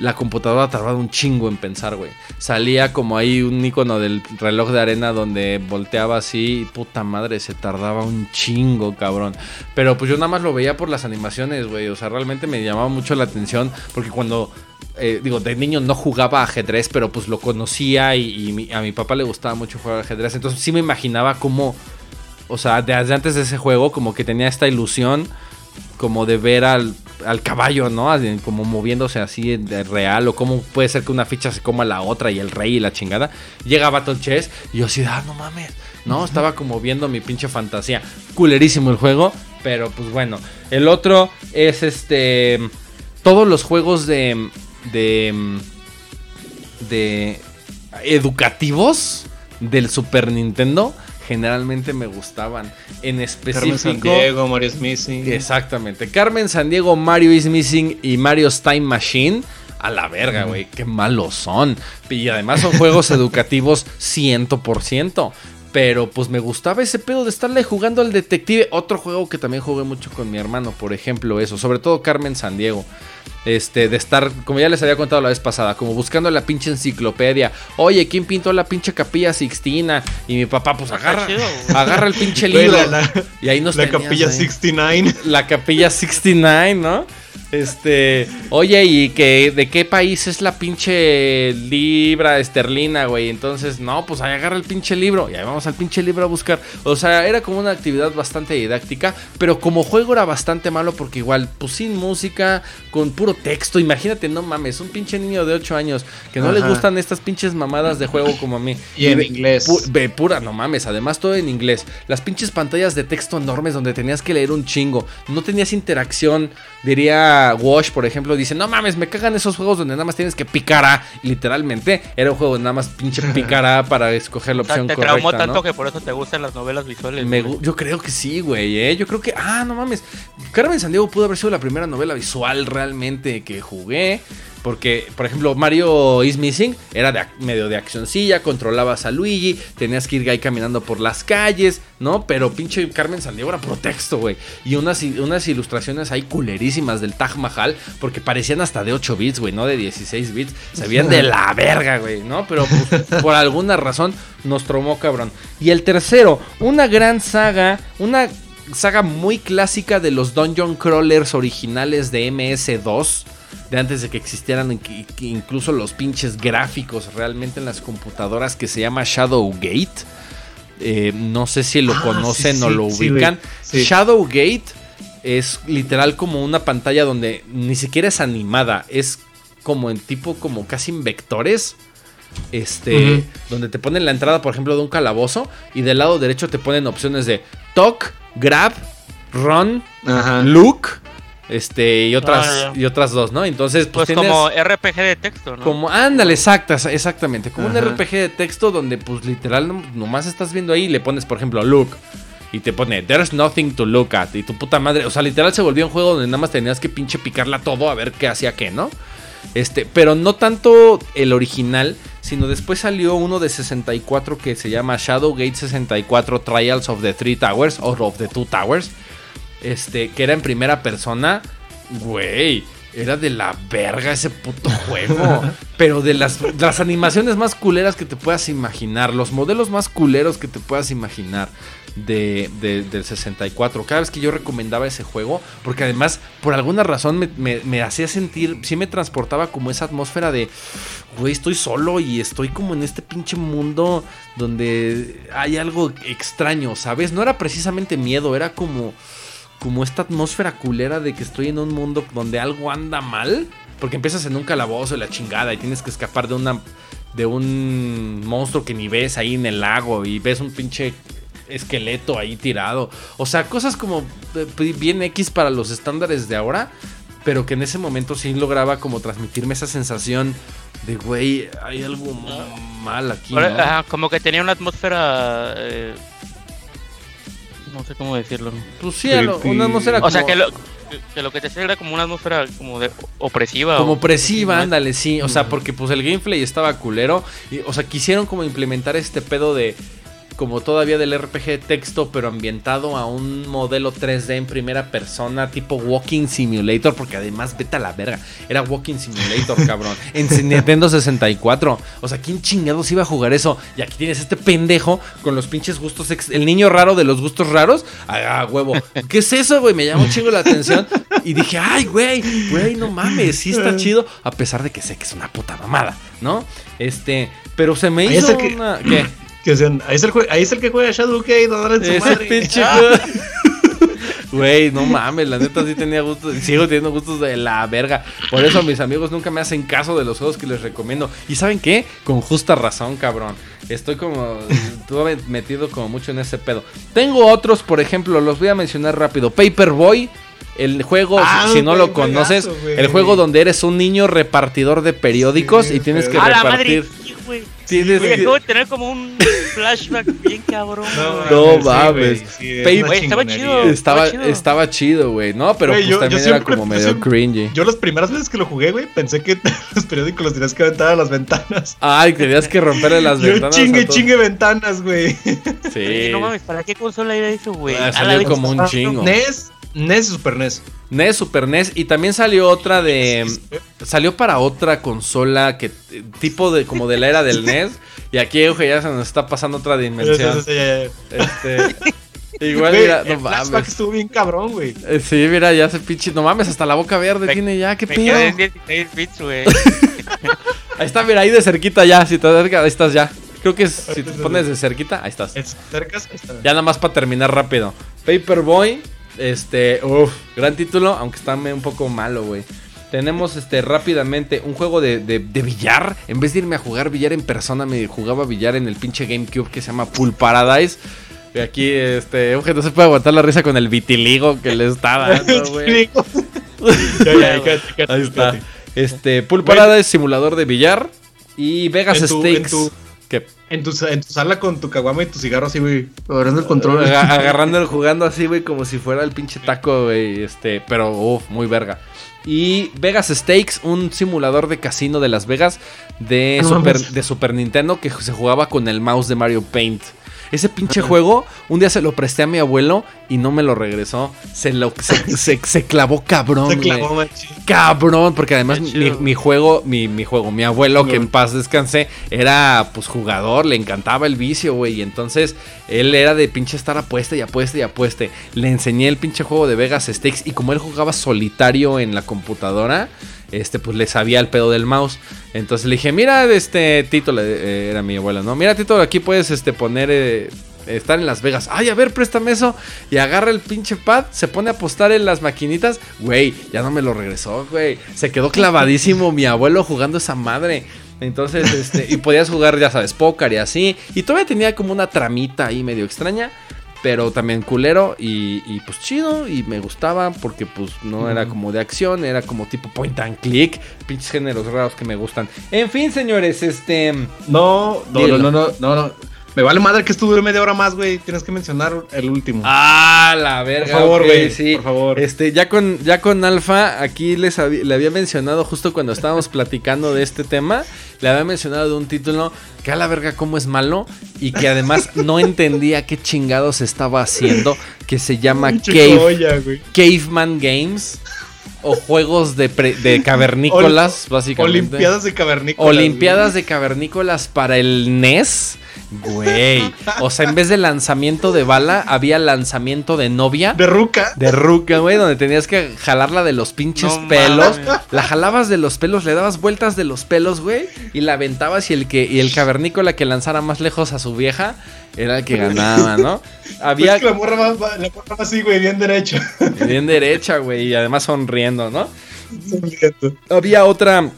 la computadora tardaba un chingo en pensar, güey. Salía como ahí un icono del reloj de arena donde volteaba así y puta madre, se tardaba un chingo, cabrón. Pero pues yo nada más lo veía por las animaciones, güey. O sea, realmente me llamaba mucho la atención porque cuando... eh, digo, de niño no jugaba ajedrez, pero pues lo conocía y, a mi papá le gustaba mucho jugar ajedrez. Entonces sí me imaginaba cómo, o sea, desde antes de ese juego, como que tenía esta ilusión como de ver al, al caballo, ¿no? Como moviéndose así de real, o cómo puede ser que una ficha se coma la otra y el rey y la chingada. Llega Battle Chess y yo así, ah, no mames. No, estaba como viendo mi pinche fantasía. Culerísimo el juego, pero pues bueno. El otro es este. Todos los juegos de. de. de. educativos del Super Nintendo generalmente me gustaban. En Carmen específico. San Diego, Mario Smithing. Exactamente. Carmen San Diego, Mario is Missing y Mario's Time Machine. A la verga, güey. Qué malos son. Y además son juegos educativos 100%. Pero pues me gustaba ese pedo de estarle jugando al detective. Otro juego que también jugué mucho con mi hermano, por ejemplo, eso. Sobre todo Carmen San Diego. Este, de estar, como ya les había contado la vez pasada, como buscando la pinche enciclopedia. Oye, ¿quién pintó la pinche capilla Sixtina? Y mi papá, pues agarra, chido, güey. agarra el pinche libro. la, la- y ahí nos la tenías capilla ahí. 69. La capilla 69, ¿no? Este, oye, ¿y que, de qué país es la pinche libra esterlina, güey? Entonces, no, pues ahí agarra el pinche libro y ahí vamos al pinche libro a buscar. O sea, era como una actividad bastante didáctica, pero como juego era bastante malo porque igual, pues sin música, con puro texto. Imagínate, no mames, un pinche niño de 8 años que no le Ajá. gustan estas pinches mamadas de juego como a mí. Y en ve- inglés. pu- ve, pura, no mames, además todo en inglés. Las pinches pantallas de texto enormes donde tenías que leer un chingo. No tenías interacción. Diría Wash, por ejemplo, dice, no mames, me cagan esos juegos donde nada más tienes que picar a. Literalmente, era un juego de nada más pinche picar a para escoger la O sea, opción te traumó correcta. tanto ¿no? que por eso te gustan las novelas visuales. Me yo creo que sí, güey, ¿eh? Yo creo que... Ah, no mames. Carmen Sandiego pudo haber sido la primera novela visual realmente que jugué. Porque, por ejemplo, Mario is Missing era de medio de accioncilla, controlabas a Luigi, tenías que ir ahí caminando por las calles, ¿no? Pero pinche Carmen Sandiego era pro texto, güey. Y unas, unas ilustraciones ahí culerísimas del Taj Mahal, porque parecían hasta de 8 bits, güey, no de 16 bits. Se veían de la verga, güey, ¿no? Pero pues, por alguna razón nos tromó cabrón. Y el tercero, una gran saga, una saga muy clásica de los Dungeon Crawlers originales de MS2 de antes de que existieran incluso los pinches gráficos realmente en las computadoras que se llama Shadowgate. Eh, no sé si lo ah, conocen o lo ubican. Shadowgate es literal como una pantalla donde ni siquiera es animada, es como en tipo como casi en vectores. Este, donde te ponen la entrada, por ejemplo, de un calabozo y del lado derecho te ponen opciones de talk, grab, run, look este, y otras, ah, y otras dos, ¿no? Entonces, pues, pues como RPG de texto, ¿no? Como, ándale, exactas, exactamente. Como un RPG de texto donde, pues, literal, nomás estás viendo ahí y le pones, por ejemplo, look. Y te pone, there's nothing to look at. Y tu puta madre, o sea, literal se volvió un juego donde nada más tenías que pinche picarla todo a ver qué hacía qué, ¿no? Este, pero no tanto el original, sino después salió uno de 64 que se llama Shadowgate 64 Trials of the Three Towers, o of the Two Towers este, que era en primera persona, güey. Era de la verga ese puto juego. Pero de las, las, animaciones más culeras que te puedas imaginar. Los modelos más culeros que te puedas imaginar. De, del 64. Cada vez que yo recomendaba ese juego. Porque además, por alguna razón, me, me hacía sentir. Sí me transportaba como esa atmósfera de. Güey, estoy solo y estoy como en este pinche mundo. Donde hay algo extraño, ¿sabes? No era precisamente miedo, era como como esta atmósfera culera de que estoy en un mundo donde algo anda mal. Porque empiezas en un calabozo y la chingada y tienes que escapar de una de un monstruo que ni ves ahí en el lago y ves un pinche esqueleto ahí tirado. O sea, cosas como eh, bien X para los estándares de ahora, pero que en ese momento sí lograba como transmitirme esa sensación de, güey, hay algo mal aquí. como que tenía una atmósfera eh, no sé cómo decirlo. Pues sí, una atmósfera O sea, que lo, que lo que te hacía era como una atmósfera como de opresiva. Como opresiva, ándale, sí. O sea, porque pues el gameplay estaba culero. Y, o sea, quisieron como implementar este pedo de como todavía del RPG texto, pero ambientado a un modelo 3D en primera persona, tipo Walking Simulator, porque además, vete a la verga, era Walking Simulator, cabrón, en Nintendo 64. O sea, ¿quién chingados iba a jugar eso? Y aquí tienes este pendejo con los pinches gustos, el niño raro de los gustos raros. Ah, huevo, ¿qué es eso, güey? Me llamó un chingo la atención. Y dije, ay, güey, güey, no mames, sí está chido, a pesar de que sé que es una puta mamada, ¿no? Este, pero se me hizo una... ¿Qué? Que sean, ahí, es el, ahí es el que juega Shadowgate, en su madre. pinche Güey, no mames, la neta sí tenía gustos, sigo teniendo gustos de la verga. Por eso mis amigos nunca me hacen caso de los juegos que les recomiendo. ¿Y saben qué? Con justa razón, cabrón. Estoy como, estuve metido como mucho en ese pedo. Tengo otros, por ejemplo, los voy a mencionar rápido. Paperboy. El juego, ah, si no lo conoces, el juego donde eres un niño repartidor de periódicos y tienes que repartir. Tienes que... acabo de tener como un flashback bien cabrón. No, mames. estaba chido. Estaba, estaba chido, güey. No, pero pues también era como medio cringy. Yo las primeras veces que lo jugué, güey, pensé que los periódicos los tenías que aventar a las ventanas. Ay, tenías que romperle las yo ventanas. chingue, chingue ventanas, güey. Sí. No mames, ¿para qué consola era eso, güey? Ah, salió como un chingo. NES, NES y Super NES. NES, Super NES y también salió otra de salió para otra consola que tipo de como de la era del NES y aquí ojo, ya se nos está pasando otra dimensión. Este Igual, mira, no mames. estuvo bien cabrón, güey. Eh, sí, mira, ya se pinche. No mames, hasta la boca verde tiene ya, qué pedo. güey. ahí está, mira, ahí de cerquita ya. Si te acercas, ahí estás ya. Creo que si te pones de cerquita, ahí estás. Cercas, Ya nada más para terminar rápido. Paperboy este, uff, gran título, aunque está un poco malo, güey. Tenemos este rápidamente un juego de, de, billar. En vez de irme a jugar billar en persona, me jugaba billar en el pinche GameCube que se llama Pool Paradise. Y aquí, este, un no se puede aguantar la risa con el vitiligo que le está dando, güey. Ahí está. Este, Pool Paradise, simulador de billar. Y Vegas Stakes. En tu, en tu sala con tu caguama y tu cigarro así, güey. Agarrando el control. agarrando el jugando así, güey, como si fuera el pinche taco, güey. Este, pero, uff, muy verga. Y Vegas Stakes, un simulador de casino de Las Vegas de, No Super, mames. de Super Nintendo que se jugaba con el mouse de Mario Paint. Ese pinche juego, un día se lo presté a mi abuelo y no me lo regresó. Se lo se, se- se clavó cabrón. Se clavó, machín. Cabrón, porque además mi, juego, mi, mi juego, mi abuelo, que en paz descanse, era pues jugador, le encantaba el vicio, güey. Y entonces él era de pinche estar apuesta y apuesta y apueste. Le enseñé el pinche juego de Vegas Stakes y como él jugaba solitario en la computadora, este pues le sabía el pedo del mouse. Entonces le dije, mira, este Tito, eh, era mi abuelo, ¿no? Mira, Tito, aquí puedes este poner... eh, estar en Las Vegas. Ay, a ver, préstame eso. Y agarra el pinche pad, se pone a apostar en las maquinitas. Güey, ya no me lo regresó, güey. Se quedó clavadísimo mi abuelo jugando esa madre. Entonces, este, y podías jugar, ya sabes, póker y así. Y todavía tenía como una tramita ahí medio extraña. Pero también culero y, y, pues chido y me gustaba porque pues no era como de acción, era como tipo point and click, pinches géneros raros que me gustan. En fin, señores, este... No, no, no, no, no, no. Me vale madre que esto dure media hora más, güey. Tienes que mencionar el último. Ah, la verga. Por favor, güey, sí. por favor. Este, ya con, ya con Alfa, aquí les habí- le había mencionado justo cuando estábamos platicando de este tema, le había mencionado de un título que a la verga cómo es malo y que además no entendía qué chingados estaba haciendo, que se llama Cave, joya. Caveman Games o juegos de, pre- de cavernícolas, básicamente. Olimpiadas de cavernícolas. Olimpiadas de cavernícolas para el NES. Güey. O sea, en vez de lanzamiento de bala, había lanzamiento de novia. De ruca. De ruca, güey, donde tenías que jalarla de los pinches No pelos. mames. La jalabas de los pelos, le dabas vueltas de los pelos, güey. Y la aventabas y el que, y el cavernícola que lanzara más lejos a su vieja era el que ganaba, ¿no? Había Pues que la morra va, la morra va así, güey, bien derecha. bien derecha, güey. Y además sonriendo, ¿no? Había otra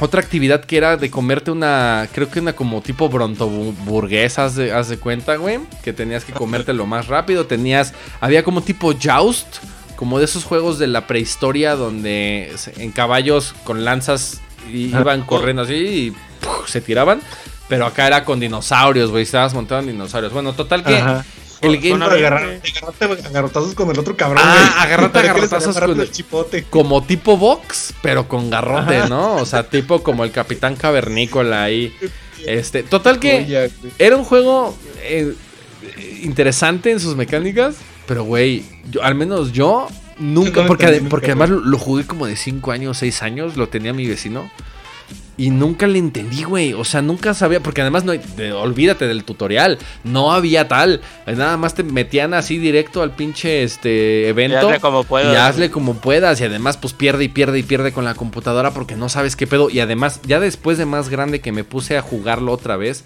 otra actividad que era de comerte una, creo que una como tipo brontoburguesa, haz de, haz de cuenta, güey, que tenías que comerte lo más rápido, tenías, había como tipo joust, como de esos juegos de la prehistoria donde en caballos con lanzas iban corriendo así y ¡puf! se tiraban, pero acá era con dinosaurios, güey, estabas montado en dinosaurios. Bueno, total que Ajá. El game güey. agarrarte a garrotazos con el otro cabrón, Ah, güey. agarrarte a Para que les garrotazos agarre con el chipote. como tipo box, pero con garrote, ¿no? O sea, tipo como el Capitán Cavernícola ahí. Este, total que era un juego eh, interesante en sus mecánicas, pero güey, yo, al menos yo nunca, No porque, porque además lo, lo jugué como de 5 años, 6 años, lo tenía mi vecino. Y nunca le entendí, güey. O sea, nunca sabía. Porque además, no hay- de- olvídate del tutorial. No había tal. Nada más te metían así directo al pinche este, Y evento. hazle como puedas. Y hazle como puedas. Y además, pues pierde y pierde y pierde con la computadora porque no sabes qué pedo. Y además, ya después de más grande que me puse a jugarlo otra vez,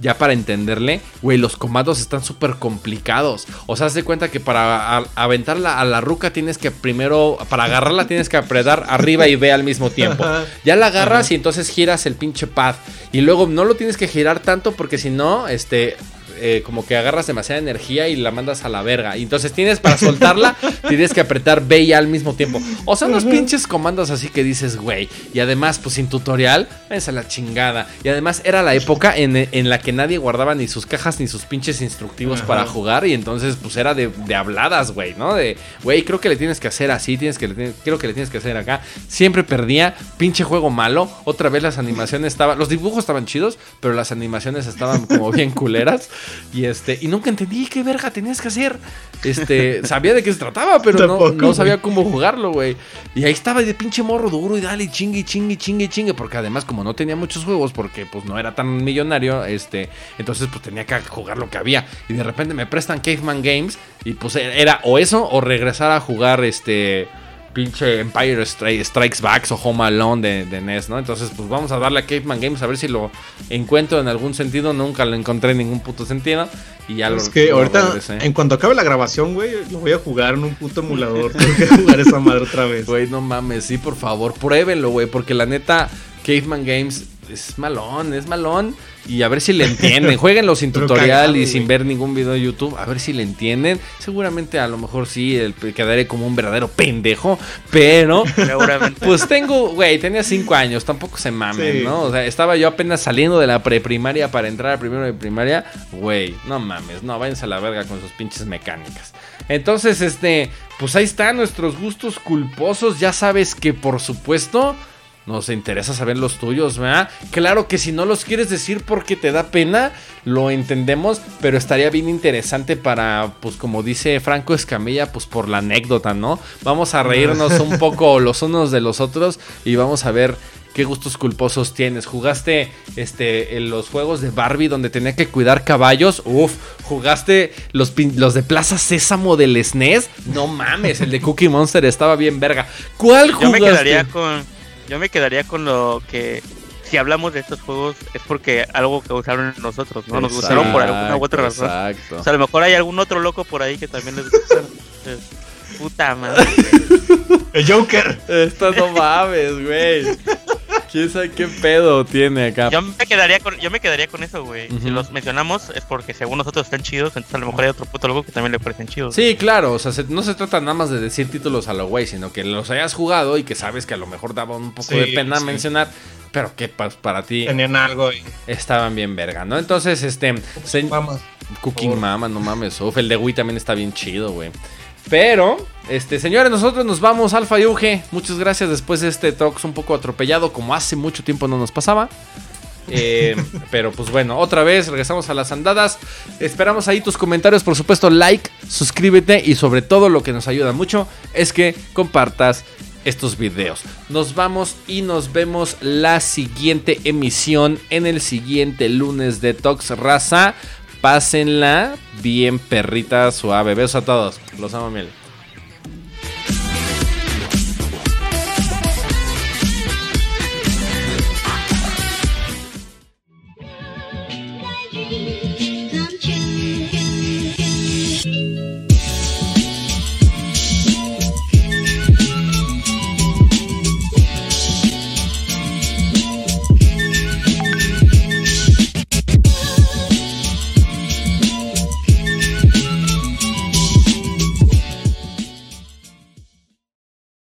ya para entenderle, güey, los comandos están súper complicados. O sea, haz de cuenta que para a- aventarla a la ruca tienes que primero, para agarrarla tienes que apretar arriba y B al mismo tiempo. Ya la agarras y entonces giras el pinche pad. Y luego no lo tienes que girar tanto porque si no, este, eh, como que agarras demasiada energía y la mandas a la verga. Y entonces tienes para soltarla, tienes que apretar B y A al mismo tiempo. O sea, unos pinches comandos así que dices, güey. Y además, pues sin tutorial, es a la chingada. Y además era la época en, en la que nadie guardaba ni sus cajas ni sus pinches instructivos Ajá. para jugar. Y entonces, pues era de, de habladas, güey, ¿no? De, güey, creo que le tienes que hacer así, tienes que, le creo que le tienes que hacer acá. Siempre perdía, pinche juego malo. Otra vez las animaciones estaban, los dibujos estaban chidos, pero las animaciones estaban como bien culeras. Y este, y nunca entendí qué verga tenías que hacer. Este, sabía de qué se trataba, pero no, no sabía cómo jugarlo, güey. Y ahí estaba de pinche morro duro y dale, chingue, chingue, chingue, chingue. Porque además, como no tenía muchos juegos, porque pues no era tan millonario, este, entonces pues tenía que jugar lo que había. Y de repente me prestan Caveman Games. Y pues era o eso, o regresar a jugar este pinche Empire Stri- Strikes Back o Home Alone de, de NES, ¿no? Entonces, pues vamos a darle a Caveman Games a ver si lo encuentro en algún sentido. Nunca lo encontré en ningún puto sentido. Y ya lo Es que lo ahorita, regresé. en cuanto acabe la grabación, güey, lo voy a jugar en un puto emulador. Tengo que jugar esa madre otra vez. Güey, no mames, sí, por favor, pruébenlo, güey, porque la neta, Caveman Games es malón, es malón. Y a ver si le entienden. Jueguenlo sin tutorial y sin ver ningún video de YouTube. A ver si le entienden. Seguramente a lo mejor sí, el- quedaré como un verdadero pendejo. Pero, Seguramente. pues tengo, güey, tenía cinco años. Tampoco se mamen, Sí. ¿no? O sea, estaba yo apenas saliendo de la preprimaria para entrar a primero de primaria. Güey, no mames, no, váyanse a la verga con sus pinches mecánicas. Entonces, este, pues ahí están nuestros gustos culposos. Ya sabes que, por supuesto, nos interesa saber los tuyos, ¿verdad? Claro que si no los quieres decir porque te da pena, lo entendemos, pero estaría bien interesante para, pues como dice Franco Escamilla, pues por la anécdota, ¿no? Vamos a reírnos un poco los unos de los otros y vamos a ver qué gustos culposos tienes. ¿Jugaste este, en los juegos de Barbie donde tenía que cuidar caballos? Uf, ¿jugaste los, los de Plaza Sésamo del SNES? No mames, el de Cookie Monster estaba bien verga. ¿Cuál Yo jugaste? me quedaría con. Yo me quedaría con lo que. Si hablamos de estos juegos es porque algo que usaron nosotros, ¿no? Nos gustaron por alguna u otra razón. Exacto. O sea, a lo mejor hay algún otro loco por ahí que también les gustaron. Puta madre. El Joker. Esta no mames, güey. ¿Quién sabe qué pedo tiene acá? Yo me quedaría con, yo me quedaría con eso, güey. Si los mencionamos es porque según nosotros están chidos, entonces a lo mejor hay otro puto loco que también le parecen chidos. Sí, claro, o sea, se- no se trata nada más de decir títulos a lo güey, sino que los hayas jugado y que sabes que a lo mejor daba un poco Sí, de pena sí. mencionar, pero que pa- para ti Tenían algo y estaban bien verga, ¿no? Entonces, este, se- Vamos. Cooking. Mama, no mames, uf, el de Wii también está bien chido, güey. Pero, este, señores, nosotros nos vamos, Alfa y Uge. Muchas gracias después de este Talks un poco atropellado, como hace mucho tiempo no nos pasaba. Eh, pero pues bueno, otra vez regresamos a las andadas. Esperamos ahí tus comentarios, por supuesto, like, suscríbete y sobre todo lo que nos ayuda mucho es que compartas estos videos. Nos vamos y nos vemos la siguiente emisión en el siguiente lunes de Talks Raza. Pásenla bien perrita suave. Besos a todos. Los amo miel.